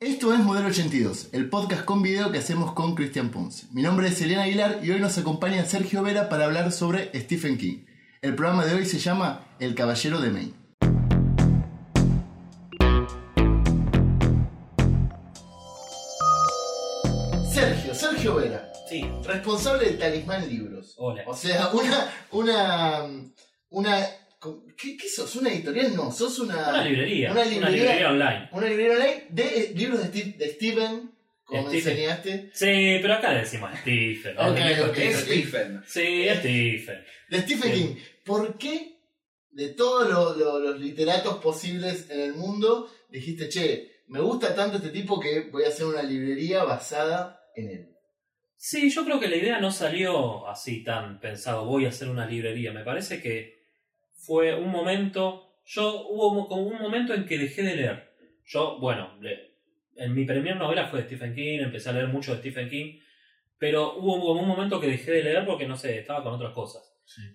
Esto es Modelo 82, el podcast con video que hacemos con Cristian Ponce. Mi nombre es Eliana Aguilar y hoy nos acompaña Sergio Vera para hablar sobre Stephen King. El programa de hoy se llama El Caballero de Maine. Sergio, Sergio Vera, Sí, responsable de Talismán Libros. hola. O sea, una. una. una. ¿Qué, qué sos? ¿Una editorial? No, sos una. Una librería. una Una librería- librería, online. Una librería online de eh, libros de, Steve- de Steven, como Stephen. enseñaste. Sí, pero acá le decimos Stephen. Ok, El único ok. que- Es Stephen. Sí, es Stephen. De Stephen. King. ¿Por qué de todos lo- lo- los literatos posibles en el mundo dijiste, che, me gusta tanto este tipo que voy a hacer una librería basada en él? Sí, yo creo que la idea no salió así tan pensado, voy a hacer una librería. Me parece que fue un momento, yo hubo como un momento en que dejé de leer. Yo, bueno, en mi primera novela fue de Stephen King, empecé a leer mucho de Stephen King, pero hubo como un momento que dejé de leer porque, no sé, estaba con otras cosas.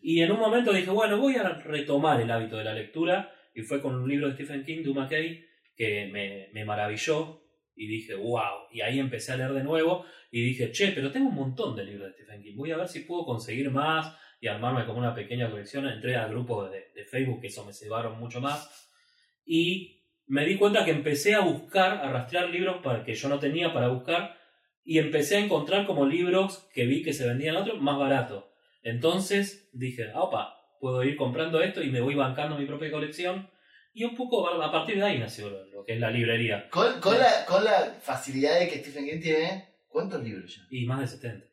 Y en un momento dije, bueno, voy a retomar el hábito de la lectura, y fue con un libro de Stephen King, Duma Kay, que me, me maravilló, y dije, wow, y ahí empecé a leer de nuevo, y dije, che, pero tengo un montón de libros de Stephen King, voy a ver si puedo conseguir más y armarme como una pequeña colección. Entré al grupo de, de Facebook, que eso me cebaron mucho más, y me di cuenta que empecé a buscar, a rastrear libros para, que yo no tenía para buscar, y empecé a encontrar como libros que vi que se vendían otros más baratos. Entonces dije, opa, puedo ir comprando esto y me voy bancando mi propia colección. Y un poco a partir de ahí nació lo- lo que es la librería. Con, con la, con la facilidad de que Stephen King tiene, ¿cuántos libros ya? Y más de 70.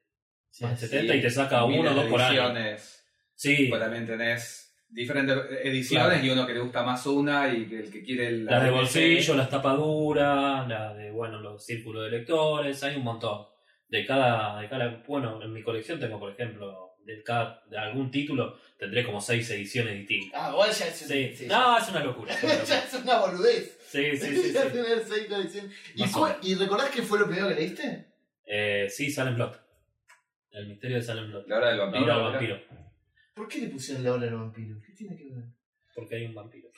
Sí, más de sí. 70 y te saca Miles uno o dos por año. Sí, Pues también tenés diferentes ediciones Claro. y uno que le gusta más una y que el que quiere la, la de bolsillo, las tapaduras, la de, bueno, los círculos de lectores, hay un montón. De cada, de cada, bueno, en mi colección tengo, por ejemplo, de, cada, de algún título, tendré como seis ediciones distintas. Ah, igual ya es, Sí, sí, no, es una locura. es una ya locura. es una boludez. Sí, sí, sí. Ya sí. tener seis colecciones. ¿Y. ¿Y recordás qué fue lo primero que leíste? Eh, sí, Salem Blot. El misterio de Salem Blot. La hora del La vampiro. hora del ¿verdad? vampiro. ¿Por qué le pusieron la hora del vampiro? ¿Qué tiene que ver? Porque hay un vampiro.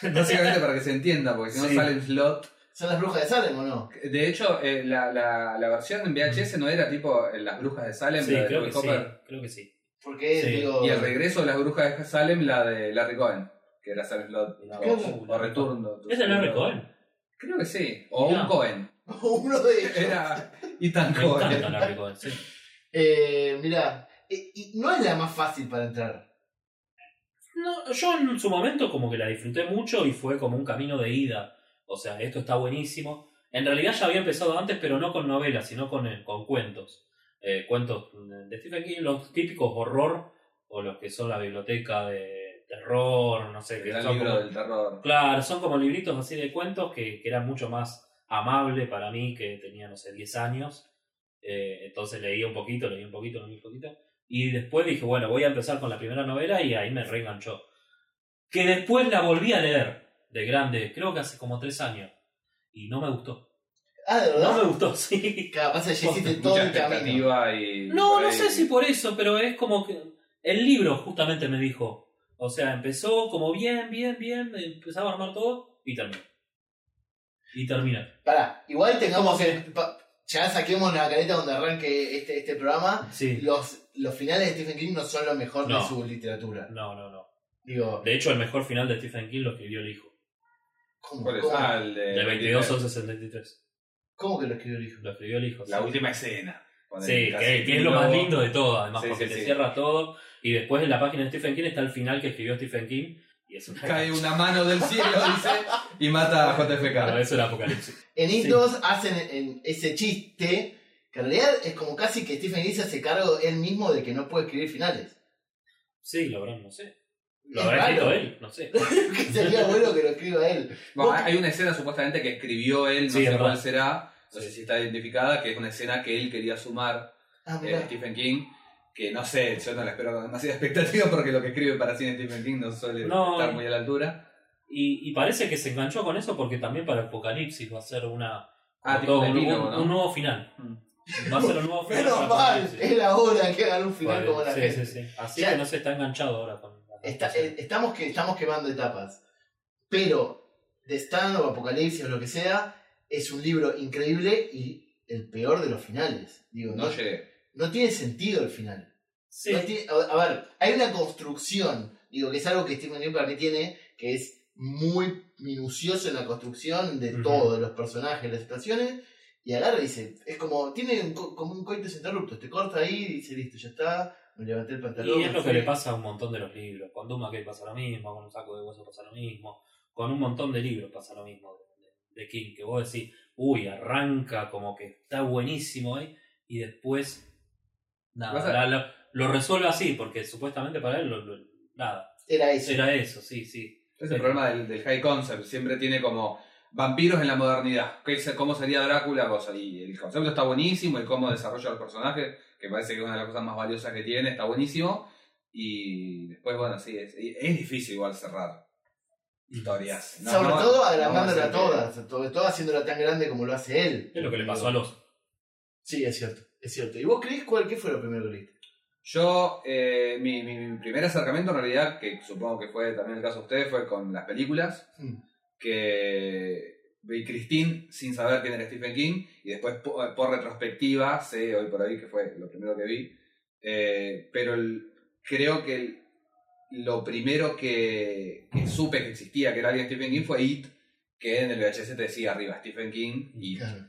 Básicamente para que se entienda, porque si no Sí. sale el slot. ¿Son las brujas de Salem o no? De hecho, eh, la, la, la versión en VHS no era tipo eh, Las Brujas de Salem, Sí, la de creo que sí. Hopper. Creo que sí. Porque, Sí. digo. Y el regreso de Las Brujas de Salem, la de Larry Cohen, que era Salem Slot. Voz, O Returno. ¿Es de Larry Cohen? Creo que sí. O Mirá. un Cohen. Uno de ellos. Era Ethan Me encanta Cohen. Larry Cohen, sí. Eh, mirá, eh, y no es la más fácil para entrar. No, yo en su momento como que la disfruté mucho y fue como un camino de ida. O sea, esto está buenísimo. En realidad ya había empezado antes, pero no con novelas, sino con, eh, con cuentos. Eh, cuentos de Stephen King, los típicos horror, o los que son la biblioteca de terror, no sé, El que libro como- del terror. Claro, son como libritos así de cuentos que, que eran mucho más amable para mí, que tenía, no sé, 10 años. Eh, entonces leí un poquito, leí un poquito, leí un poquito. Y después dije, bueno, voy a empezar con la primera novela y ahí me reenganchó. Que después la volví a leer de grande, creo que hace como 3 años. Y no me gustó. Ah, ¿de verdad? No me gustó, sí. Capaz ya hiciste todo el camino. y. No, no sé si por eso, pero es como que el libro justamente me dijo. O sea, empezó como bien, bien, bien, empezaba a armar todo y terminó. Y termina. Pará, igual tengamos que- pa- ya saquemos la careta donde arranque este, este programa. Sí. Los, los finales de Stephen King no son lo mejor de su literatura. No, no, no. Digo, De hecho, el mejor final de Stephen King lo escribió el hijo. ¿cómo, ¿Cuál es? cómo- Ah, el de. De 22 11 73. cómo que lo escribió el hijo? Lo escribió el hijo. La sí. última escena. Sí, que, que es lo más lindo de todo, además, Sí, porque sí, te sí. cierra todo. Y después en la página de Stephen King está el final que escribió Stephen King. Y es una. Cae una mano del cielo, dice, y mata a JFK. eso era Apocalipsis. En It Sí. 2 hacen en ese chiste que en realidad es como casi que Stephen King se hace cargo él mismo de que no puede escribir finales. Sí, lo habrán, no sé. Lo Es habrá escrito él, no sé. que sería bueno que lo escriba él. Bueno, hay una escena supuestamente que escribió él, no Sí, sé es cuál será, no sé si está identificada, que es una escena que él quería sumar Ah, eh. Stephen King, que no sé, yo no la espero con demasiada expectativa porque lo que escribe para cine Stephen King no suele No. estar muy a la altura. Y, y parece que se enganchó con eso porque también para Apocalipsis va a ser una. Ah, todo, un un, epílogo, un- ¿no? un nuevo final. Va a ser un nuevo final. Menos mal, es la hora que hagan un final como la sí, gente. sí, sí. Así Ya. que no se está enganchado ahora con. la Está- adaptación. eh, estamos, que, estamos quemando etapas. Pero, de Stan o Apocalipsis o lo que sea, es un libro increíble y el peor de los finales. Digo, No no, no tiene sentido el final. Sí. No tiene- a, a ver, hay una construcción, digo, que es algo que Stephen King para mí tiene, que es muy minucioso en la construcción de todo, de los personajes, las situaciones, y agarra y dice, es como, tiene un co- como un coitus interruptus, te corta ahí y dice, listo, ya está, me levanté el pantalón. Y es lo que fui". le pasa a un montón de los libros. Con Duma que pasa lo mismo, con un saco de hueso pasa lo mismo, con un montón de libros pasa lo mismo de, de King, que vos decís, uy, arranca como que está buenísimo ahí, y después nada, Pasa- la- la- lo resuelve así, porque supuestamente para él lo- lo- nada, Era eso. era eso, sí, sí. Es el problema del, del high concept. Siempre tiene como vampiros en la modernidad. ¿Qué se- ¿Cómo sería Drácula? Cosa. Y el concepto está buenísimo, el cómo desarrolla los personajes, que parece que es una de las cosas más valiosas que tiene, está buenísimo. Y después, bueno, sí, es, es difícil igual cerrar historias. No, Sobre no- todo no agrandándola ser que- todas, sobre todo haciéndola tan grande como lo hace él. Es lo que le pasó a los. Sí, es cierto, es cierto. ¿Y vos crees cuál, qué fue lo primero que leíste? Yo, eh, mi, mi- mi primer acercamiento en realidad, que supongo que fue también el caso de ustedes, fue con las películas. Hmm. que vi Christine sin saber quién era Stephen King y después po- por, retrospectiva sé hoy por ahí que fue lo primero que vi Eh, pero el- creo que el- lo primero que, que supe que existía que era alguien Stephen King fue It que en el VHS te decía arriba Stephen King It. Claro.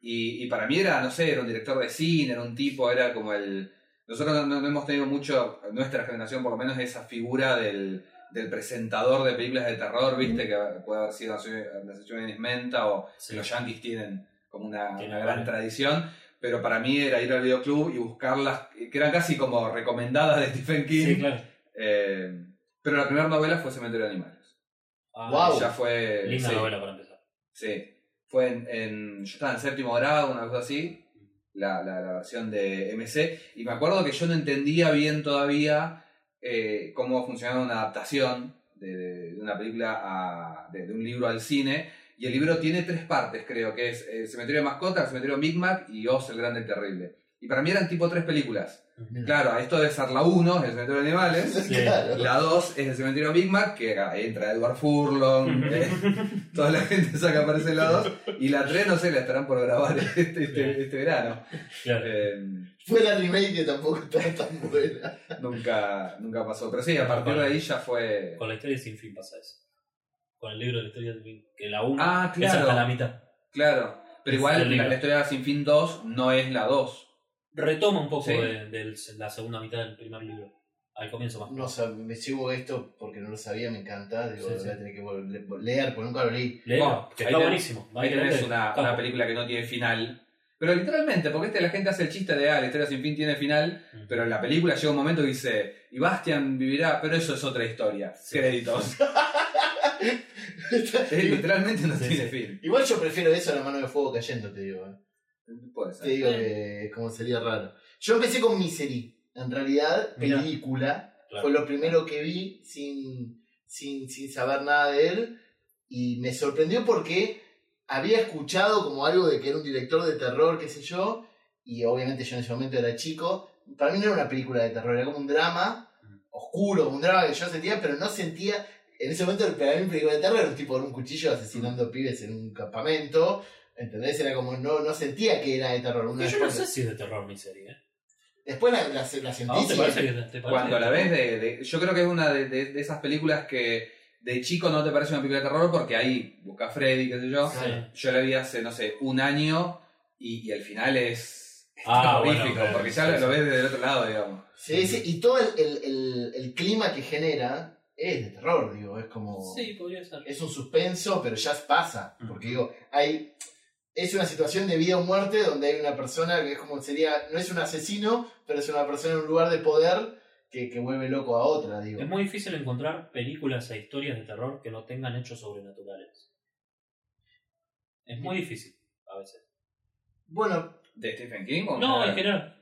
Y, y para mí era, no sé, era un director de cine, era un tipo, era como el... Nosotros no, hemos tenido mucho, nuestra generación por lo menos, esa figura del, del presentador de películas de terror, viste, que puede haber sido Nación Menta o Sí. los Yankees tienen como una, gran tradición, pero para mí era ir al videoclub y buscarlas, que eran casi como recomendadas de Stephen King. Sí, claro. Eh, pero la primera novela fue Cementerio de Animales. Ah, Guau. Ya fue... Linda sí. novela para empezar. Sí, fue en, yo estaba en séptimo grado, una cosa así, la, la, versión de MC, y me acuerdo que yo no entendía bien todavía eh, cómo funcionaba una adaptación de, una película, a, de, un libro al cine, y el libro tiene tres partes, creo, que es el Cementerio de Mascotas, el Cementerio Big Mac y Oz, el Grande y Terrible. Y para mí eran tipo tres películas. Claro, esto debe ser la 1, el Cementerio de Animales. Sí. Claro. La 2 es el cementerio Big Mac, que ahí entra Edward Furlong, eh, toda la gente esa que aparece en la 2. Y la 3, no sé, la estarán por grabar este, este, este verano. Claro. Eh, Fue la remake que tampoco está tan buena. nunca, nunca pasó. Pero sí, a partir de ahí ya fue. Con la historia sin fin pasa eso. Con el libro de la historia sin fin, que la 1 Ah, es claro. hasta la mitad. Claro. Pero Es igual la historia Sin Fin 2 no es la 2. Retoma un poco Sí. de, de la segunda mitad del primer libro. Al comienzo más. No sab- me sigo esto porque no lo sabía, me encanta. Digo, Sí, lo voy a sí. tener que leer porque nunca lo leí. Bueno, que está buenísimo. Ahí Hay que tenés una, una película que no tiene final. Pero literalmente, porque este, la gente hace el chiste de, ah, la historia sin fin tiene final, Mm. pero en la película llega un momento que dice, y Bastian vivirá, pero eso es otra historia. Sí. Créditos. Literalmente no Sí, tiene sí. fin. Igual yo prefiero eso a la mano de fuego cayendo, te digo. eh. Puede ser. Te digo que como sería raro. Yo empecé con Misery. En realidad, Mirá. película. Claro. Fue lo primero que vi sin, sin, sin saber nada de él. Y me sorprendió porque había escuchado como algo de que era un director de terror, qué sé yo. Y obviamente yo en ese momento era chico. Para mí no era una película de terror, era como un drama oscuro, un drama que yo sentía, pero no sentía. En ese momento, para mí, una película de terror era un tipo con un cuchillo asesinando pibes en un campamento. ¿Entendés? Era como, no, no sentía que era de terror. Una yo no sé si es de terror mi serie. ¿eh? después la, la, la ¿A sentí. te parece que te, parece Cuando la ves de, de- Yo creo que es una de, de- de esas películas que de chico no te parece una película de terror porque ahí busca a Freddy, qué sé yo. Sí. Yo la vi hace, no sé, un año y, y el final es, es Ah, terrorífico, bueno, claro, porque ya sí, lo, ves desde el otro lado, digamos. Sí, sí, y todo el, el, el- el clima que genera es de terror, digo, es como... Sí, podría ser. Es un suspenso, pero ya pasa, porque digo, hay... Es una situación de vida o muerte donde hay una persona que es como sería, no es un asesino, pero es una persona en un lugar de poder que, que vuelve loco a otra, digo. Es muy difícil encontrar películas e historias de terror que no tengan hechos sobrenaturales. Es muy difícil, a veces. Bueno, ¿De Stephen King? o No, en general? general.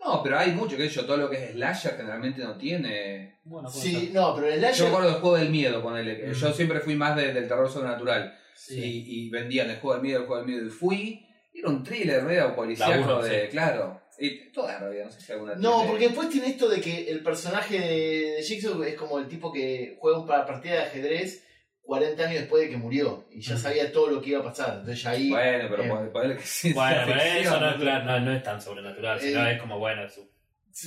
No, pero hay mucho que yo, todo lo que es slasher generalmente no tiene. Bueno, sí, no, pero el Yo slasher... me acuerdo del juego del miedo, ponele. Mm. Yo siempre fui más de- del terror sobrenatural. Sí. Y, y vendían el juego del miedo, el juego del miedo. Y fui. Era un thriller medio policíaco de. sí. Claro. Y todas en realidad, no sé si alguna No, tiene- porque después tiene esto de que el personaje de, de Jigsaw es como el tipo que juega una partida de ajedrez 40 años después de que murió y ya Mm. sabía todo lo que iba a pasar. Entonces ya ahí. Bueno, pero Eh. pon- ponele que sí. Bueno, pero eso no es, ¿no? no, es tan sobrenatural, sino Eh, es como, bueno, es, un- Sí,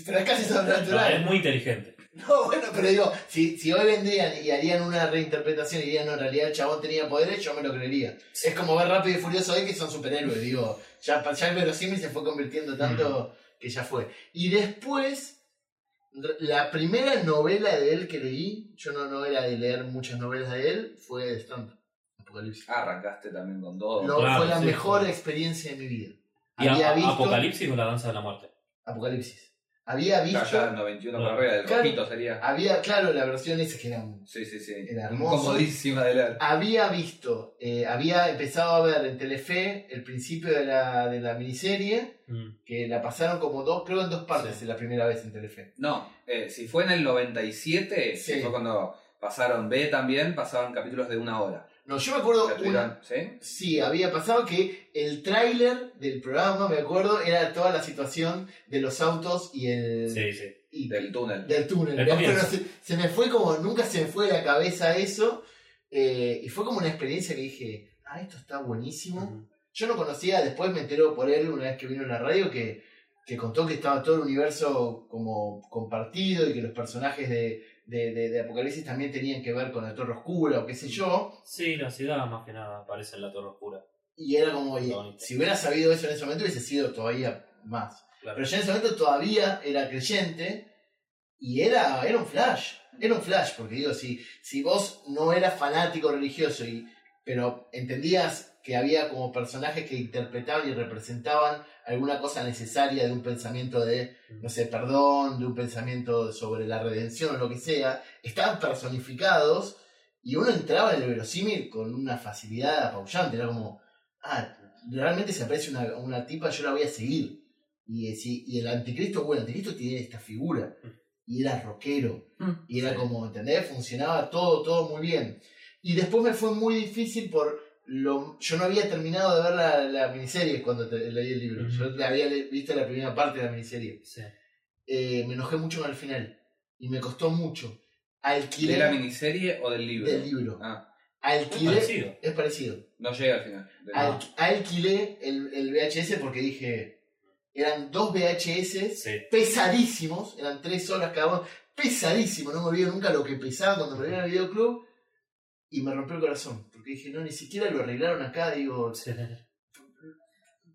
Pero es casi no, sobrenatural. es muy inteligente. No, bueno, pero digo, si, si hoy vendrían y harían una reinterpretación y dirían, no, en realidad el chabón tenía poderes, yo me lo creería. Es como ver Rápido y Furioso hoy que son superhéroes, digo. Ya, ya el verosímil se fue convirtiendo tanto que ya fue. Y después, la primera novela de él que leí, yo no, no era de leer muchas novelas de él, fue de Stand Apocalipsis. Ah, arrancaste también con todo. No, claro, fue la sí, mejor sí. experiencia de mi vida. ¿Y Había a- visto Apocalipsis o la danza de la muerte? Apocalipsis. Había visto, 91 por arriba, del Claro. rojito sería. había, claro, la versión esa que era Sí, sí, sí. Era hermoso. Comodísima de leer. había visto, eh, había empezado a ver en Telefe el principio de la, de la miniserie, Mm. que la pasaron como dos, creo en dos partes Sí. la primera vez en Telefe. No, eh, si fue en el 97, Sí. que fue cuando pasaron B también, pasaban capítulos de una hora. No, yo me acuerdo, una, ¿Sí? sí, había pasado que el tráiler del programa, me acuerdo, era toda la situación de los autos y el Sí, sí. y- Del túnel. del túnel. El Pero comienzo. se, se me fue como, nunca se me fue de la cabeza eso, eh, y fue como una experiencia que dije, ah, esto está buenísimo. Yo no conocía, después me enteró por él una vez que vino en la radio que, que contó que estaba todo el universo como compartido y que los personajes de, de, de- de Apocalipsis también tenían que ver con la Torre Oscura o qué sé yo. Sí, la ciudad más que nada aparece en la Torre Oscura. Y era como, si hubiera sabido eso en ese momento hubiese sido todavía más. Claro. Pero yo en ese momento todavía era creyente y era, era un flash. Era un flash, porque digo, si, si vos no eras fanático religioso, y, pero entendías que había como personajes que interpretaban y representaban alguna cosa necesaria de un pensamiento de, no sé, perdón, de un pensamiento sobre la redención o lo que sea, estaban personificados y uno entraba en el verosímil con una facilidad apabullante. Era como, ah, realmente se aparece una, una tipa, yo la voy a seguir. Y, si- y el anticristo, bueno, el anticristo tiene esta figura. Y era rockero. Y era como, ¿entendés? Funcionaba todo, todo muy bien. Y después me fue muy difícil por lo... Yo no había terminado de ver la, la miniserie cuando te- leí el libro. Yo la había le- visto la primera parte de la miniserie. Sí. Eh, me enojé mucho con el final. Y me costó mucho. ¿De Alquilé la miniserie o del libro? del libro. Ah, Es parecido. Es parecido. no llega al final. Al- alquilé el, el VHS porque dije... Eran dos VHS Sí. pesadísimos, eran tres horas cada uno, pesadísimo, no me olvido nunca lo que pesaba cuando me vi en el videoclub y me rompió el corazón, porque dije, no, ni siquiera lo arreglaron acá, digo.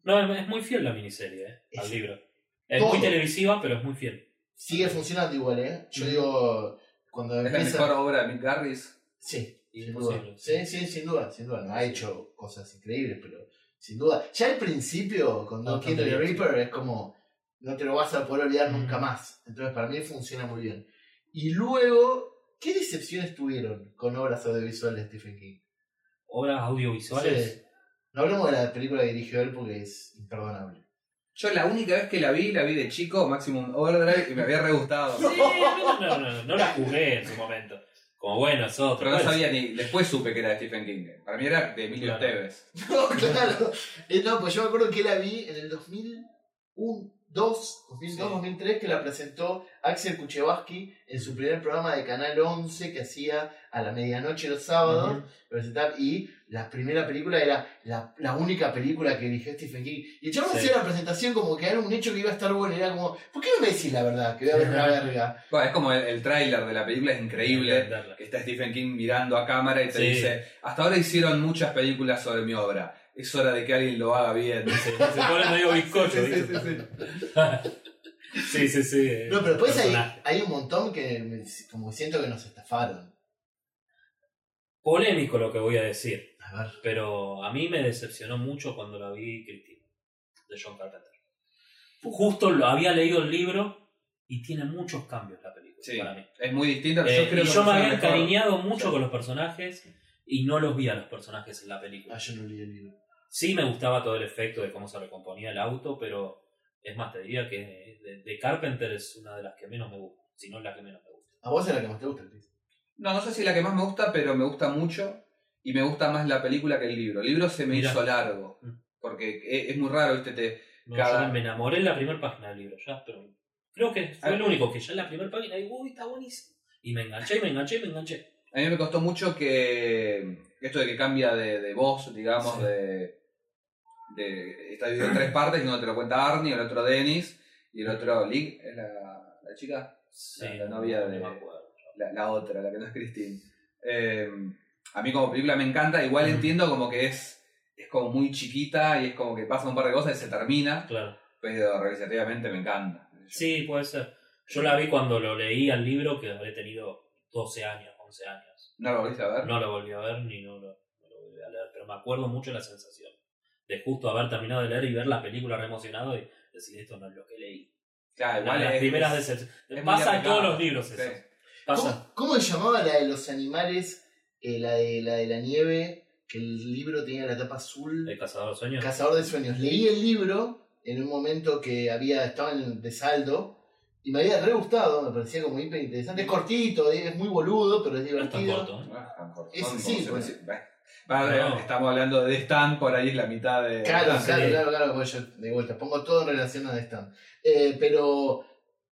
No, es muy fiel la miniserie, ¿eh? Al Es- libro. Es todo. muy televisiva, pero es muy fiel. sigue funcionando igual, ¿eh? Yo digo, cuando Es la empieza... mejor obra de Mick Garris. Sí, sin duda. Sí, sí, sin duda, sin duda. No ha hecho cosas increíbles, pero sin duda. Ya al principio, con Don King the. Reaper, es como, no te lo vas a poder olvidar nunca más. Entonces, para mí funciona muy bien. Y luego, ¿qué decepciones tuvieron con obras audiovisuales de Stephen King? Obras audiovisuales. Sí. No hablemos de la película que dirigió él porque es imperdonable. Yo la única vez que la vi, la vi de chico, Maximum Overdrive, y me había re gustado. Sí, no, no, no, no la jugué en su momento. Como bueno, es otro. Pero no Bueno, sabía ni. Después supe que era de Stephen King. Para mí era de Emilio Claro. Esteves. No, claro. Eh, no, pues yo me acuerdo que la vi en el 2001, 2, 2002, Sí. 2003, que la presentó Axel Kuchevaski en su primer programa de Canal 11 que hacía a la medianoche los sábados. Ujú. presentar, y la primera película era la, la única película que dirigió Stephen King. Y el chabón Sí. hacía la presentación como que era un hecho que iba a estar bueno. Y era como, ¿por qué no me decís la verdad? Que voy a ver una verga. Bueno, es como el, el tráiler de la película, es increíble. Que está Stephen King mirando a cámara y te Sí. dice: Hasta ahora hicieron muchas películas sobre mi obra. Es hora de que alguien lo haga bien. Se, se pone medio bizcocho, Sí, sí, sí, sí. Sí, sí, sí. No, pero después hay, hay un montón que me- como siento que nos estafaron. Polémico lo que voy a decir, A ver. pero a mí me decepcionó mucho cuando la vi Cristina, de John Carpenter. Justo lo, había leído el libro y tiene muchos cambios la película Sí, para mí. es muy distinta. Eh, yo creo y yo me había mejor. encariñado mucho Sí. con los personajes y no los vi a los personajes en la película. Ah, yo no leí el libro. Sí me gustaba todo el efecto de cómo se recomponía el auto, pero es más, te diría que de, de Carpenter es una de las que menos me gusta, si no la que menos me gusta. A vos es la que más te gusta, Chris. No, no sé si la que más me gusta, pero me gusta mucho. Y me gusta más la película que el libro. El libro se me hizo largo. Mm. Porque es, es muy raro, ¿viste? Te, No, Cada- yo me enamoré en la primera página del libro, ya, pero creo que fue Ah. el único que ya en la primera página digo, uy, está buenísimo. Y me enganché, y me enganché, y me enganché. A mí me costó mucho que esto de que cambia de, de voz, digamos, Sí. de, de. Está dividido en tres partes, y uno te lo cuenta Arnie, el otro Dennis, y el otro Lig, ¿es la, la chica? Sí, La- la novia no de-. La, la otra, la que no es Christine. Eh, a mí como película me encanta, igual Mm. entiendo como que es, es como muy chiquita y es como que pasa un par de cosas y se termina, Claro. pero realizativamente me encanta. Sí, puede ser. Yo la vi cuando lo leí al libro, que habré tenido 12 años, 11 años. ¿No lo volviste a ver? No lo volví a ver ni no lo, no lo volví a leer, pero me acuerdo mucho la sensación de justo haber terminado de leer y ver la película re emocionado y decir esto no es lo que leí. Claro, igual las es- primeras es- decepciones. es Pasa en todos los libros Sí. eso. Pasa. ¿Cómo, cómo se llamaba la de los animales? Eh, la, de, la de la nieve, que el libro tenía la tapa azul. El cazador de sueños. Cazador de sueños. Leí el libro en un momento que había estaba en, de saldo y me había re gustado, me parecía como hiper interesante. Es cortito, es muy boludo, pero es No es tan divertido. corto. ¿eh? No es tan corto. Ese Son sí, bueno. Vale, No. Estamos hablando de Stan, por ahí es la mitad de. Claro, claro, claro, claro, pues yo de vuelta pongo todo en relación a The Stand. Eh, pero,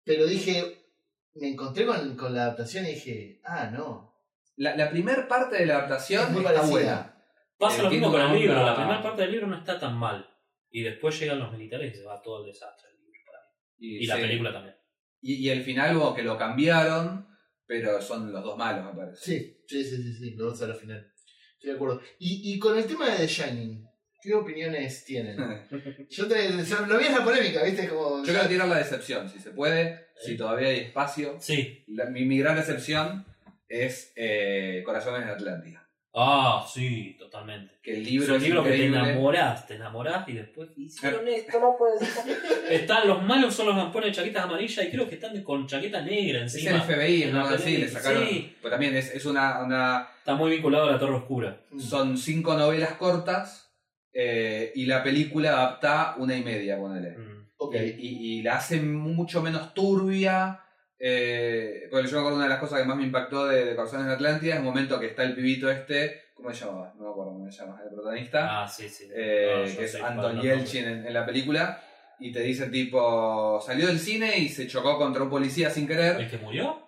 pero dije, me encontré con, con la adaptación y dije, ah, no. La, la primera parte de la adaptación Es muy está parecida. buena. Pasa lo mismo con el libro. La primera parte del libro no está tan mal. Y después llegan los militares y se va todo el desastre el libro para mí. Y, la sí. película también. Y, y el final, como que lo cambiaron, pero son los dos malos, me parece. Sí, sí, sí, sí, sí, lo vamos a la final. Estoy de acuerdo. Y, y con el tema de The Shining, ¿qué opiniones tienen? Yo te, lo vi en la polémica, ¿viste? Como, Yo quiero tirar la decepción, si se puede, si todavía hay espacio. Sí. La- mi, mi gran decepción es eh, Corazones de Atlántida. Ah, sí, totalmente. Que el Es libro es libro que te enamorás, te enamorás y después hicieron esto, no puede ser. Están los malos, son los que ponen chaquetas amarillas y creo que están con chaqueta negra Es encima. el FBI, En ¿no? la peli- le sacaron. sí. Pues también es, es una, una. Está muy vinculado a la Torre Oscura. Mm. Son cinco novelas cortas eh, y la película adapta una y media, ponele. Mm. Ok. y, y la hace mucho menos turbia. Eh, porque yo me acuerdo una de las cosas que más me impactó de, de Corazones de Atlántida es el momento que está el pibito este, ¿cómo se llamaba? No me acuerdo cómo se llama, el protagonista, Ah, sí, sí. eh, No, que es Anton no, Yelchin en, en la película, y te dice tipo, salió del cine y se chocó contra un policía sin ¿El querer. que murió?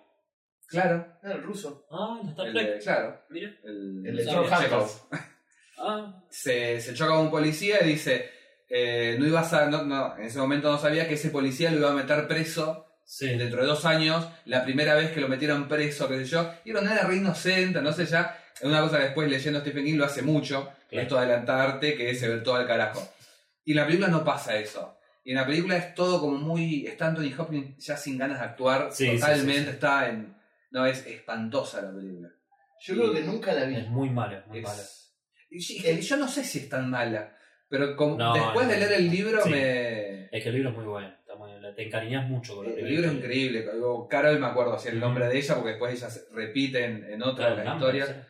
Claro, Ah, el ruso. Ah, en Star el de- claro, Mira. el, El. Hanks. Ah, se, se choca con un policía y dice, eh, no ibas a, no, no, en ese momento no sabía que ese policía lo iba a meter preso sí. dentro de dos años, la primera vez que lo metieron preso, qué sé yo, y era una re inocente, no sé ya, es una cosa que después leyendo Stephen King lo hace mucho, Claro. esto de adelantarte, que se ve todo al carajo. Y en la película no pasa eso. Y en la película es todo como muy, está Anthony Hopkins ya sin ganas de actuar, Sí, totalmente sí, sí. está en, no, es espantosa la película. Yo creo que nunca la vi. Es muy mala, es muy Es- mala. y yo no sé si es tan mala, pero como- No, después no, de leer el libro sí. me... Es que el libro es muy bueno. Te encariñas mucho con la El libro es increíble. Carol me acuerdo así el nombre de ella porque después ella se repite en, en otra de Claro, las Lambert, historias.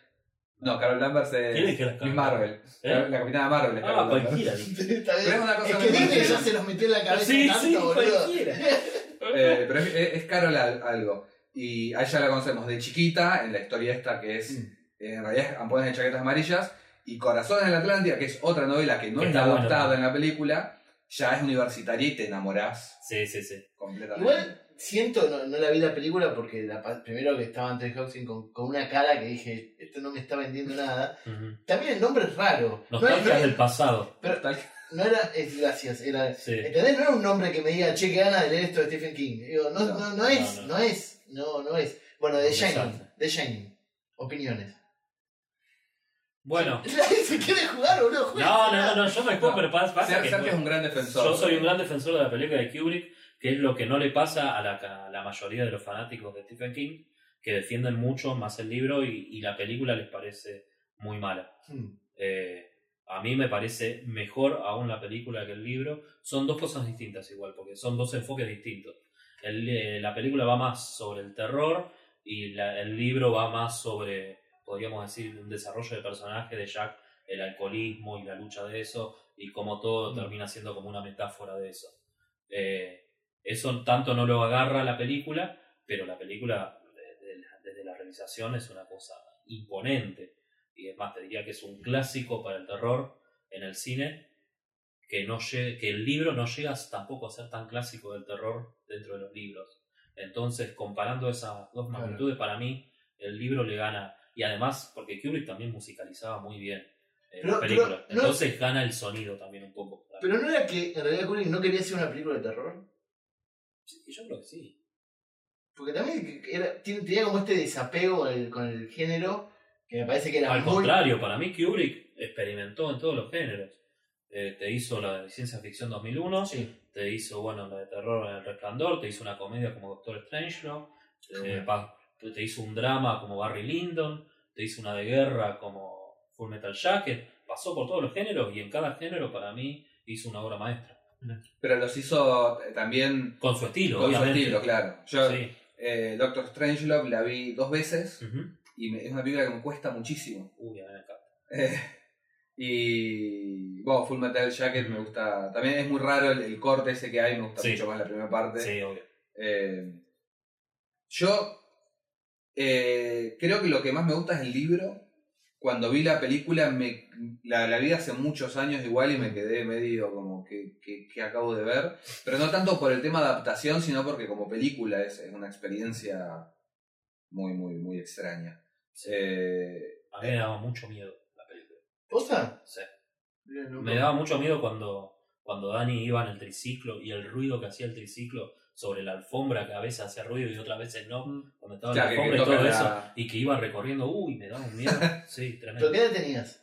No, Carol Danvers ¿Quién es es Carol Marvel. ¿Eh? La capitana Marvel es Ah, Carol cualquiera. Pero es una cosa es que Disney ya se los metió en la cabeza Sí, tanto, sí, boludo. Eh, pero es, Carol al- algo. Y a ella la conocemos de chiquita en la historia esta que es, Mm. eh, en realidad es Ampones de Chaquetas Amarillas. Y Corazones en la Atlántida, que es otra novela que no Que está adaptada en la película, ya es universitaria y te enamorás Sí, sí, sí. completamente. Igual siento, no, no la vi la película porque la, pa- primero que estaba Anthony Hopkins con, con una cara que dije, esto no me está vendiendo nada. También el nombre es raro. No, Nostalgia era- del pasado. pero Tal- no era, es gracias, era, Sí. ¿entendés? No era un nombre que me diga, che, que gana de leer esto de Stephen King. Digo, no, No, no, no, es, no, no, no. es, no, no es. Bueno, Un Shining. The Shining. Opiniones. Bueno. Nadie se quiere jugar, boludo. juega. No, no, no, yo me juego, pero pasa, que Sergio es un gran defensor. yo soy un gran defensor de la película de Kubrick, que es lo que no le pasa a la, a la mayoría de los fanáticos de Stephen King, que defienden mucho más el libro y, y la película les parece muy mala. Hmm. Eh, a mí me parece mejor aún la película que el libro. Son dos cosas distintas igual, porque son dos enfoques distintos. El, eh, la película va más sobre el terror y la- el libro va más sobre, podríamos decir, un desarrollo de personaje de Jack, el alcoholismo y la lucha de eso, y cómo todo Mm. termina siendo como una metáfora de eso. Eh, eso tanto no lo agarra la película, pero la película desde la, desde la realización es una cosa imponente. Y es más, te diría que es un clásico para el terror en el cine, que, no lle- que el libro no llega tampoco a ser tan clásico del terror dentro de los libros. Entonces, comparando esas dos Claro. magnitudes, para mí el libro le gana. Y además porque Kubrick también musicalizaba muy bien eh, Pero- la película. pero no- Entonces gana el sonido también un poco. Pero no era que en realidad Kubrick no quería hacer una película de terror. Sí, yo creo que sí. Porque también era- tenía como este desapego con el, con el género que me parece que era Al muy. contrario, para mí Kubrick experimentó en todos los géneros. Eh, te hizo la de ciencia ficción 2001, Sí. te hizo bueno la de terror en el resplandor, te hizo una comedia como Doctor te, Joder. pa- te hizo un drama como Barry Lyndon, te hizo una de guerra como Full Metal Jacket, pasó por todos los géneros y en cada género para mí hizo una obra maestra. Pero los hizo eh, también Con su estilo, con su estilo, claro. Yo, Sí. eh, Doctor Strangelove la vi dos veces y me- es una película que me cuesta muchísimo. Uy, a mí me encanta. Eh, y bueno, Full Metal Jacket me gusta. También es muy raro el, el corte ese que hay, me gusta Sí. mucho más la primera parte. Sí, obvio. Eh, yo eh, creo que lo que más me gusta es el libro. Cuando vi la película, me, la, la vi hace muchos años igual y me quedé medio como que, que- que acabo de ver. Pero no tanto por el tema de adaptación, sino porque como película es, es una experiencia muy, muy, muy extraña. Eh, A mí me daba mucho miedo la película. ¿Posta? Sí. Me daba mucho miedo cuando, cuando Dani iba en el triciclo y el ruido que hacía el triciclo sobre la alfombra, que a veces hacía ruido y otras veces no, cuando estaba Claro, en la alfombra y todo eso, y que iba recorriendo, uy, me daba un miedo. Sí, ¿Pero tremendo. qué edad tenías?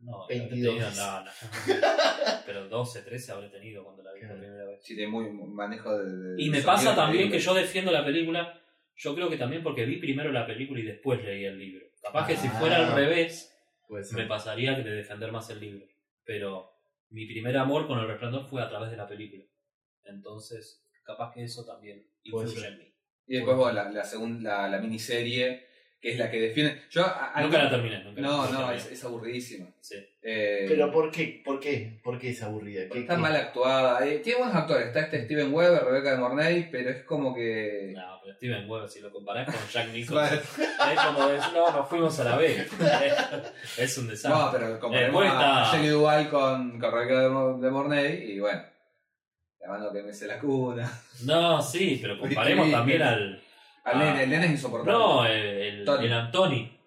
No, 22. tenía- no, no. Pero 12, 13 habré tenido cuando la vi por primera vez. sí, tiene muy manejo de. de- Y de me pasa también que yo defiendo la película, yo creo que también porque vi primero la película y después leí el libro. Capaz que si Ah. fuera al revés, Pues me pasaría de defender más el libro. Pero mi primer amor con el resplandor fue a través de la película. Entonces, capaz que eso también influye en mí. Y después, bueno, la, la, segunda, la, la miniserie, que es la que defiende. Yo, a- a- Nunca la terminé, nunca la No, terminé. no, es, es aburridísima. Sí. Eh, Pero ¿por qué? ¿Por qué? ¿Por qué es aburrida? ¿Qué- está qué- mal actuada. Eh, tiene buenos actores. Está este Steven Weber, Rebecca de Mornay, pero es como que. No, pero Steven Weber, si lo comparás con Jack Nicholson, es como decir, no, nos fuimos a la B. es un desastre. No, pero comparemos Después a Shelley Duvall con, con Rebecca de Mornay y bueno. La mano que me se la cuna. No, sí, pero comparemos también al. Al nene, el nene es insoportable. No, el, el, Tony. el Antoni.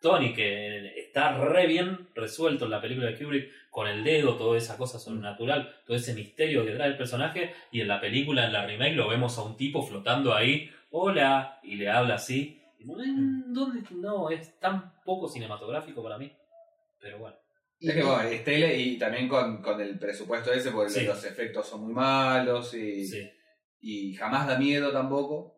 Tony, que está re bien resuelto en la película de Kubrick, con el dedo, toda esa cosa sobrenatural, todo ese misterio que trae el personaje, y en la película, en la remake, lo vemos a un tipo flotando ahí, hola, y le habla así. ¿Dónde? No, es tan poco cinematográfico para mí. Pero bueno. Es que bueno, es tele y también con, con el presupuesto ese, porque Sí. los efectos son muy malos y, Sí. y jamás da miedo tampoco.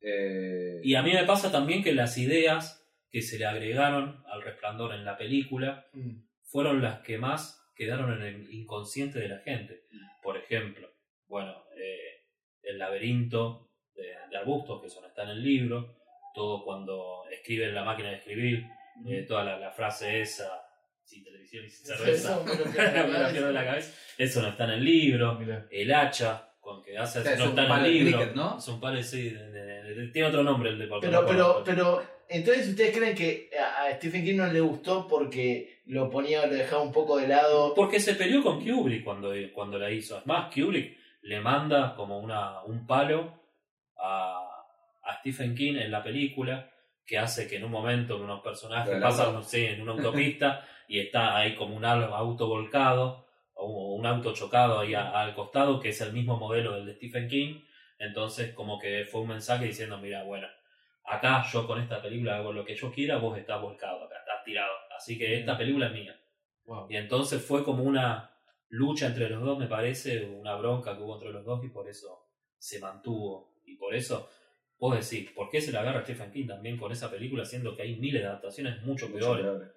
Eh, Y a mí me pasa también que las ideas que se le agregaron al resplandor en la película Mm. fueron las que más quedaron en el inconsciente de la gente. Por ejemplo, bueno, eh, el laberinto de, de arbustos, que eso no está en el libro, todo cuando escribe en la máquina de escribir, eh, toda la, la frase esa, sin televisión y sin cerveza, Eso me lo pierdo de me la la pierdo de la cabeza. cabeza, eso no está en el libro, Mirá. el hacha, con que hace O sea, no es está en el libro, cricket, ¿no? es un palo, sí, de- de- de- tiene otro nombre el de porque Pero, no pero, pero, entonces ustedes creen que a a Stephen King no le gustó porque lo ponía, lo dejaba un poco de lado. Porque se peleó con Kubrick cuando, cuando la hizo. Es más, Kubrick le manda como una, un palo a, a Stephen King en la película que hace que en un momento unos personajes pasan auto. no sé, en una autopista y está ahí como un auto volcado o un auto chocado ahí a- al costado que es el mismo modelo del de Stephen King. Entonces como que fue un mensaje diciendo, mira, bueno, acá yo con esta película hago lo que yo quiera, vos estás volcado acá, estás tirado. Así que esta película es mía. Wow. Y entonces fue como una lucha entre los dos, me parece, una bronca que hubo entre los dos y por eso se mantuvo. Y por eso, vos decís, ¿por qué se la agarra Stephen King también con esa película, siendo que hay miles de adaptaciones mucho mucho peores? peor.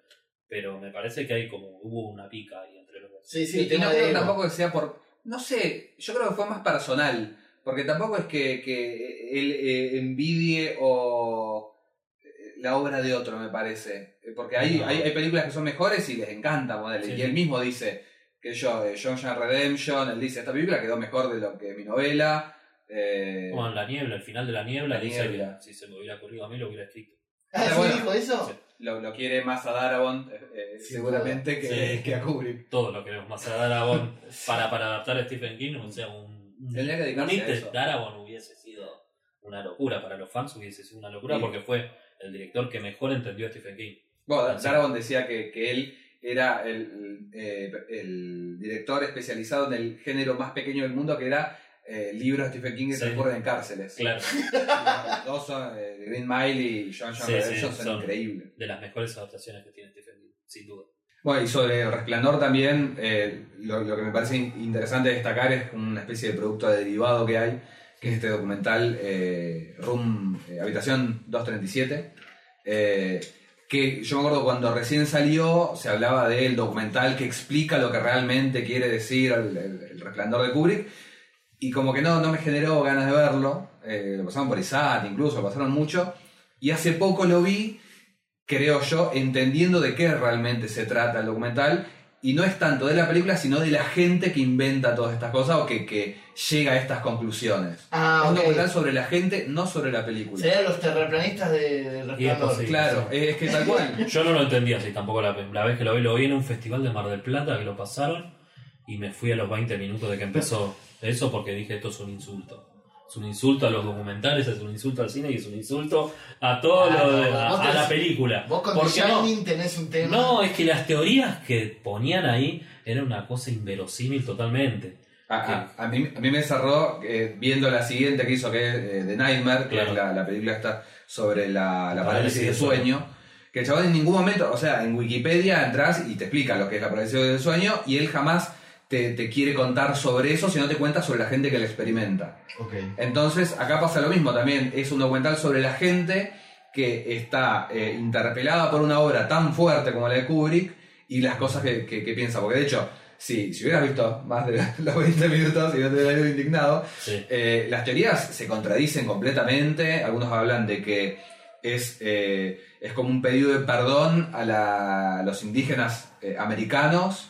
Pero me parece que hay como, hubo una pica ahí entre los dos. Sí, sí, Y- no creo tampoco que sea por. No sé, yo creo que fue más personal. Porque tampoco es que, que él eh, envidie o eh, la obra de otro, me parece. Eh, Porque hay, No. hay, hay películas que son mejores y les encanta. Sí. Y él mismo dice que yo, eh, John John Redemption, él dice, esta película quedó mejor de lo que mi novela. Eh, Como en La Niebla, el final de La Niebla, La dice Niebla. que si se me hubiera ocurrido a mí lo hubiera escrito. Ah, ¿sí Bueno. dijo eso? Sí. lo, lo quiere más a Darabont, eh, eh, seguramente, que, Sí. que a Kubrick. Todo lo queremos más a Darabont para, para adaptar a Stephen King, o sea, un. Darabont hubiese sido una locura, para los fans hubiese sido una locura, Sí. porque fue el director que mejor entendió a Stephen King. Bueno, Sí. Darabont decía que, que él era el, eh, el director especializado en el género más pequeño del mundo, que era eh, libros de Stephen King que Sí. transcurren en cárceles. Claro, Los dos son, eh, Green Mile y John John Sí, sí, Redemption son, son- increíbles. de las mejores adaptaciones que tiene Stephen King, sin duda. Bueno, y sobre el resplandor también, eh, lo, lo que me parece in- interesante destacar es una especie de producto derivado que hay, que es este documental eh, Room, eh, Habitación 237, eh, que yo me acuerdo cuando recién salió, se hablaba del documental que explica lo que realmente quiere decir el, el- el resplandor de Kubrick, y como que no, no me generó ganas de verlo, eh, lo pasaron por ISAT incluso, lo pasaron mucho, y hace poco lo vi creo yo, entendiendo de qué realmente se trata el documental. Y no es tanto de la película, sino de la gente que inventa todas estas cosas o que, que llega a estas conclusiones. Ah, es un documental sobre la gente, no sobre la película. Serían los terraplanistas de, resplandor. posible. Claro, es que tal cual. Yo no lo entendía así tampoco la, la vez que lo vi, lo vi en un festival de Mar del Plata que lo pasaron y me fui a los 20 minutos de que empezó eso porque dije esto es un insulto. Es un insulto a los documentales, es un insulto al cine y es un insulto a todo Ah, lo de, a, la película. Vos con Porque The no, Shining tenés un tema. no, es que las teorías que ponían ahí era una cosa inverosímil totalmente. A, a- a mí, a mí me cerró eh, viendo la siguiente que hizo, que es eh, The Nightmare, que Claro. es la, la película esta sobre la, la parálisis Parálisis de de sueño. Que el chabón en ningún momento, o sea, en Wikipedia entras y te explica lo que es la parálisis del sueño y él jamás te, te quiere contar sobre eso, sino te cuenta sobre la gente que la experimenta. Ok. Entonces, acá pasa lo mismo también. Es un documental sobre la gente que está eh, interpelada por una obra tan fuerte como la de Kubrick y las cosas que, que- que piensa. Porque de hecho, si, si hubieras visto más de los 20 minutos y no te hubieras ido indignado, Sí. eh, las teorías se contradicen completamente. Algunos hablan de que es, eh, es como un pedido de perdón a, la- a los indígenas americanos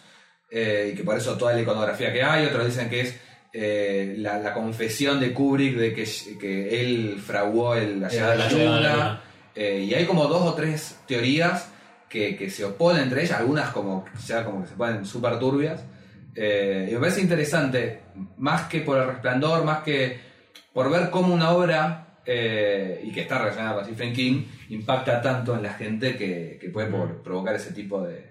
eh, y que por eso toda la iconografía que hay. Otros dicen que es eh, la, la confesión de Kubrick de que, que él fraguó el, la llegada de la luna. Eh, y hay como dos o tres teorías que, que se oponen entre ellas, algunas como ya como que se ponen súper turbias. Eh, y me parece interesante, más que por el resplandor, más que por ver cómo una obra, y que está relacionada con Stephen King, impacta tanto en la gente que, que puede por- provocar ese tipo de,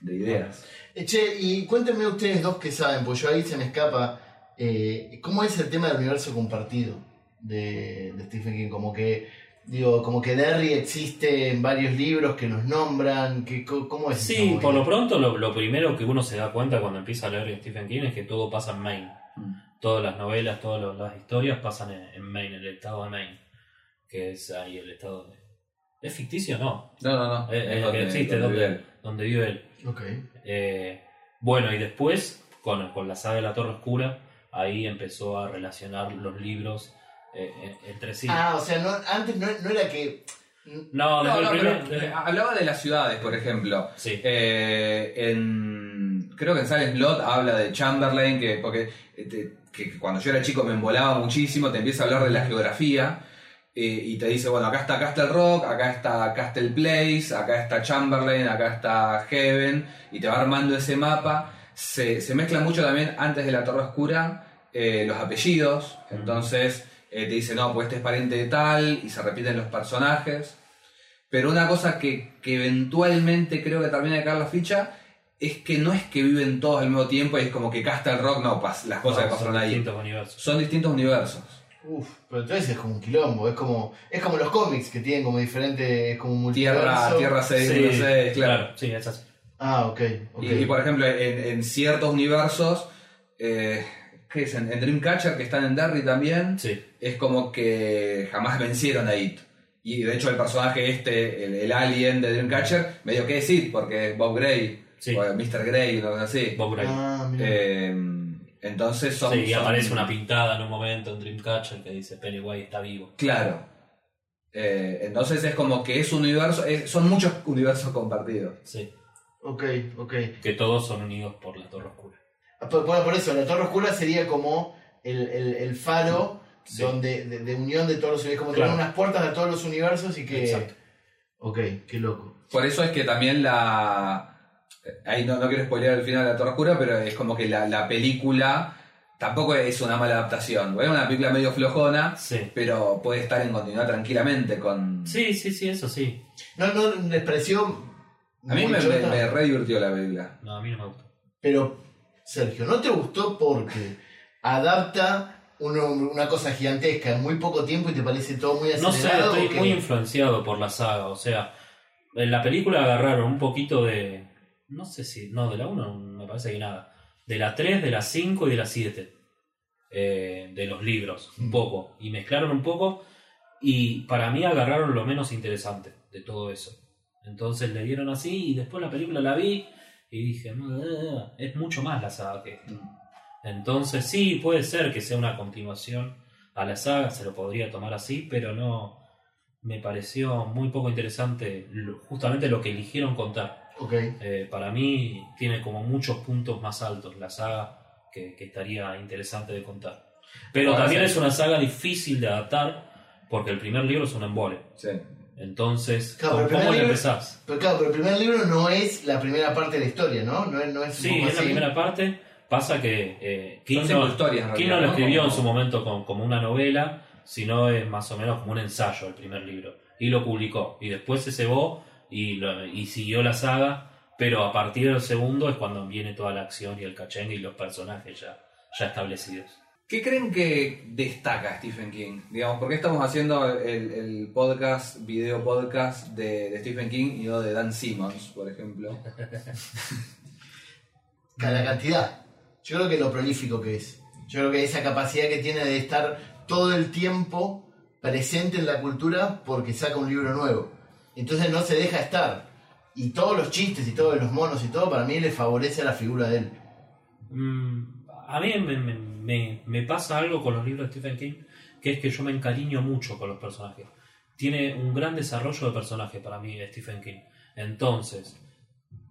de ideas. Eh, Che, y cuéntenme ustedes dos que saben, pues yo ahí se me escapa. eh, ¿Cómo es el tema del universo compartido de, de Stephen King? Como que, digo, como que Derry existe en varios libros que nos nombran. Que, ¿Cómo es Sí, por lo pronto lo, lo primero que uno se da cuenta cuando empieza a leer Stephen King es que todo pasa en Maine. Mm. Todas las novelas, todas las historias pasan en, en Maine, en el estado de Maine. Que es ahí el estado de... ¿Es ficticio? No. No, no, no. Es, es Es lo que donde- existe, donde donde, vive él. donde vive él. Ok. Eh, bueno, y después, con, con la saga de la Torre Oscura, ahí empezó a relacionar los libros eh, eh, entre sí. Ah, o sea, no, antes no, no era que. no, No, no, pero, eh, hablaba de las ciudades, por ejemplo. Sí, Eh, en, creo que en Silent Slot habla de Chamberlain, que, porque, eh, te- que cuando yo era chico me embolaba muchísimo, te empieza a hablar de la geografía eh, y te dice, bueno, acá está Castle Rock, acá está Castle Place, acá está Chamberlain, acá está Heaven, y te va armando ese mapa. Se, se mezcla mucho también antes de la Torre Oscura eh, los apellidos, entonces eh, te dice, no, pues este es pariente de tal, y se repiten los personajes. Pero una cosa que, que eventualmente creo que termina de caer la ficha es que no es que viven todos al mismo tiempo y es como que Castle Rock, no, las cosas que No, pasaron son ahí. distintos universos. Son distintos universos. Uf, pero entonces es como un quilombo. Es como, es como los cómics que tienen como diferente. Es como un Tierra. Tierra 6, Sí, no sé, claro. sí, es así. Ah, ok. ok. Y, y, por ejemplo, en, en ciertos universos, eh, ¿qué es? En, en Dreamcatcher, que están en Derry también, Sí, es como que jamás vencieron a It. Y de hecho el personaje este, el, el alien de Dreamcatcher, medio que es It, porque es Bob Gray, Sí. o Mr. Gray, o algo así. Bob Gray. Ah, mira. Eh, entonces son... sí, y son- aparece una pintada en un momento en Dreamcatcher que dice Pennywise está vivo. Claro. Eh, entonces es como que es un universo, es- son muchos universos compartidos. Sí, Ok, ok. que todos son unidos por la Torre Oscura. Ah, por- Bueno, por eso, la Torre Oscura sería como el, el, el faro Sí. donde, de, de unión de todos los universos. Como Claro. tener unas puertas a todos los universos y que. Exacto. Ok, qué loco. Por eso es que también la... Ahí no, no quiero spoilear el final de la Torre Oscura, pero es como que la, la película tampoco es una mala adaptación. Es una película medio flojona, Sí. pero puede estar en continuidad tranquilamente con... Sí, sí, sí, eso sí. No, no les pareció. A mí me, me, re divirtió la película. No, a mí no me gusta. Pero, Sergio, ¿no te gustó porque adapta uno- una cosa gigantesca en muy poco tiempo y te parece todo muy No sé, acelerado? estoy muy influenciado por la saga. O sea, en la película agarraron un poquito de. No sé si. No, de la 1 me parece que nada. De la 3, de la 5 y de la 7. eh, de los libros, un Mm. poco. Y mezclaron un poco. Y para mí agarraron lo menos interesante de todo eso. Entonces le dieron así y después la película la vi y dije, "No, eh, es mucho más la saga que esto. Entonces sí, puede ser que sea una continuación a la saga, se lo podría tomar así, pero no me pareció muy poco interesante justamente lo que eligieron contar. Eh, para mí tiene como muchos puntos más altos la saga que, que estaría interesante de contar. Pero Ahora también sí. es una saga difícil de adaptar porque el primer libro es un embole. Sí. Entonces, Claro, ¿cómo, le empezás? Pero claro, pero el primer libro no es la primera parte de la historia, ¿no? No es, no es Sí, es la primera parte. Pasa que eh, King, no, historias, en King no realidad, lo ¿no? escribió en Como- su momento con- como una novela, sino es más o menos como un ensayo el primer libro. Y lo publicó. Y después se cebó y, lo- y siguió la saga. Pero a partir del segundo es cuando viene toda la acción y el cachengue y los personajes ya, ya establecidos. ¿Qué creen que destaca Stephen King? Digamos, ¿por qué estamos haciendo el, el podcast, video podcast de, de Stephen King y no de Dan Simmons, por ejemplo? La cantidad. Yo creo que lo prolífico que es. Yo creo que esa capacidad que tiene de estar todo el tiempo presente en la cultura porque saca un libro nuevo. Entonces no se deja estar. Y todos los chistes y todos los monos y todo, para mí le favorece a la figura de él. Mm, a mí me, me- pasa algo con los libros de Stephen King, que es que yo me encariño mucho con los personajes. Tiene un gran desarrollo de personajes para mí Stephen King. Entonces,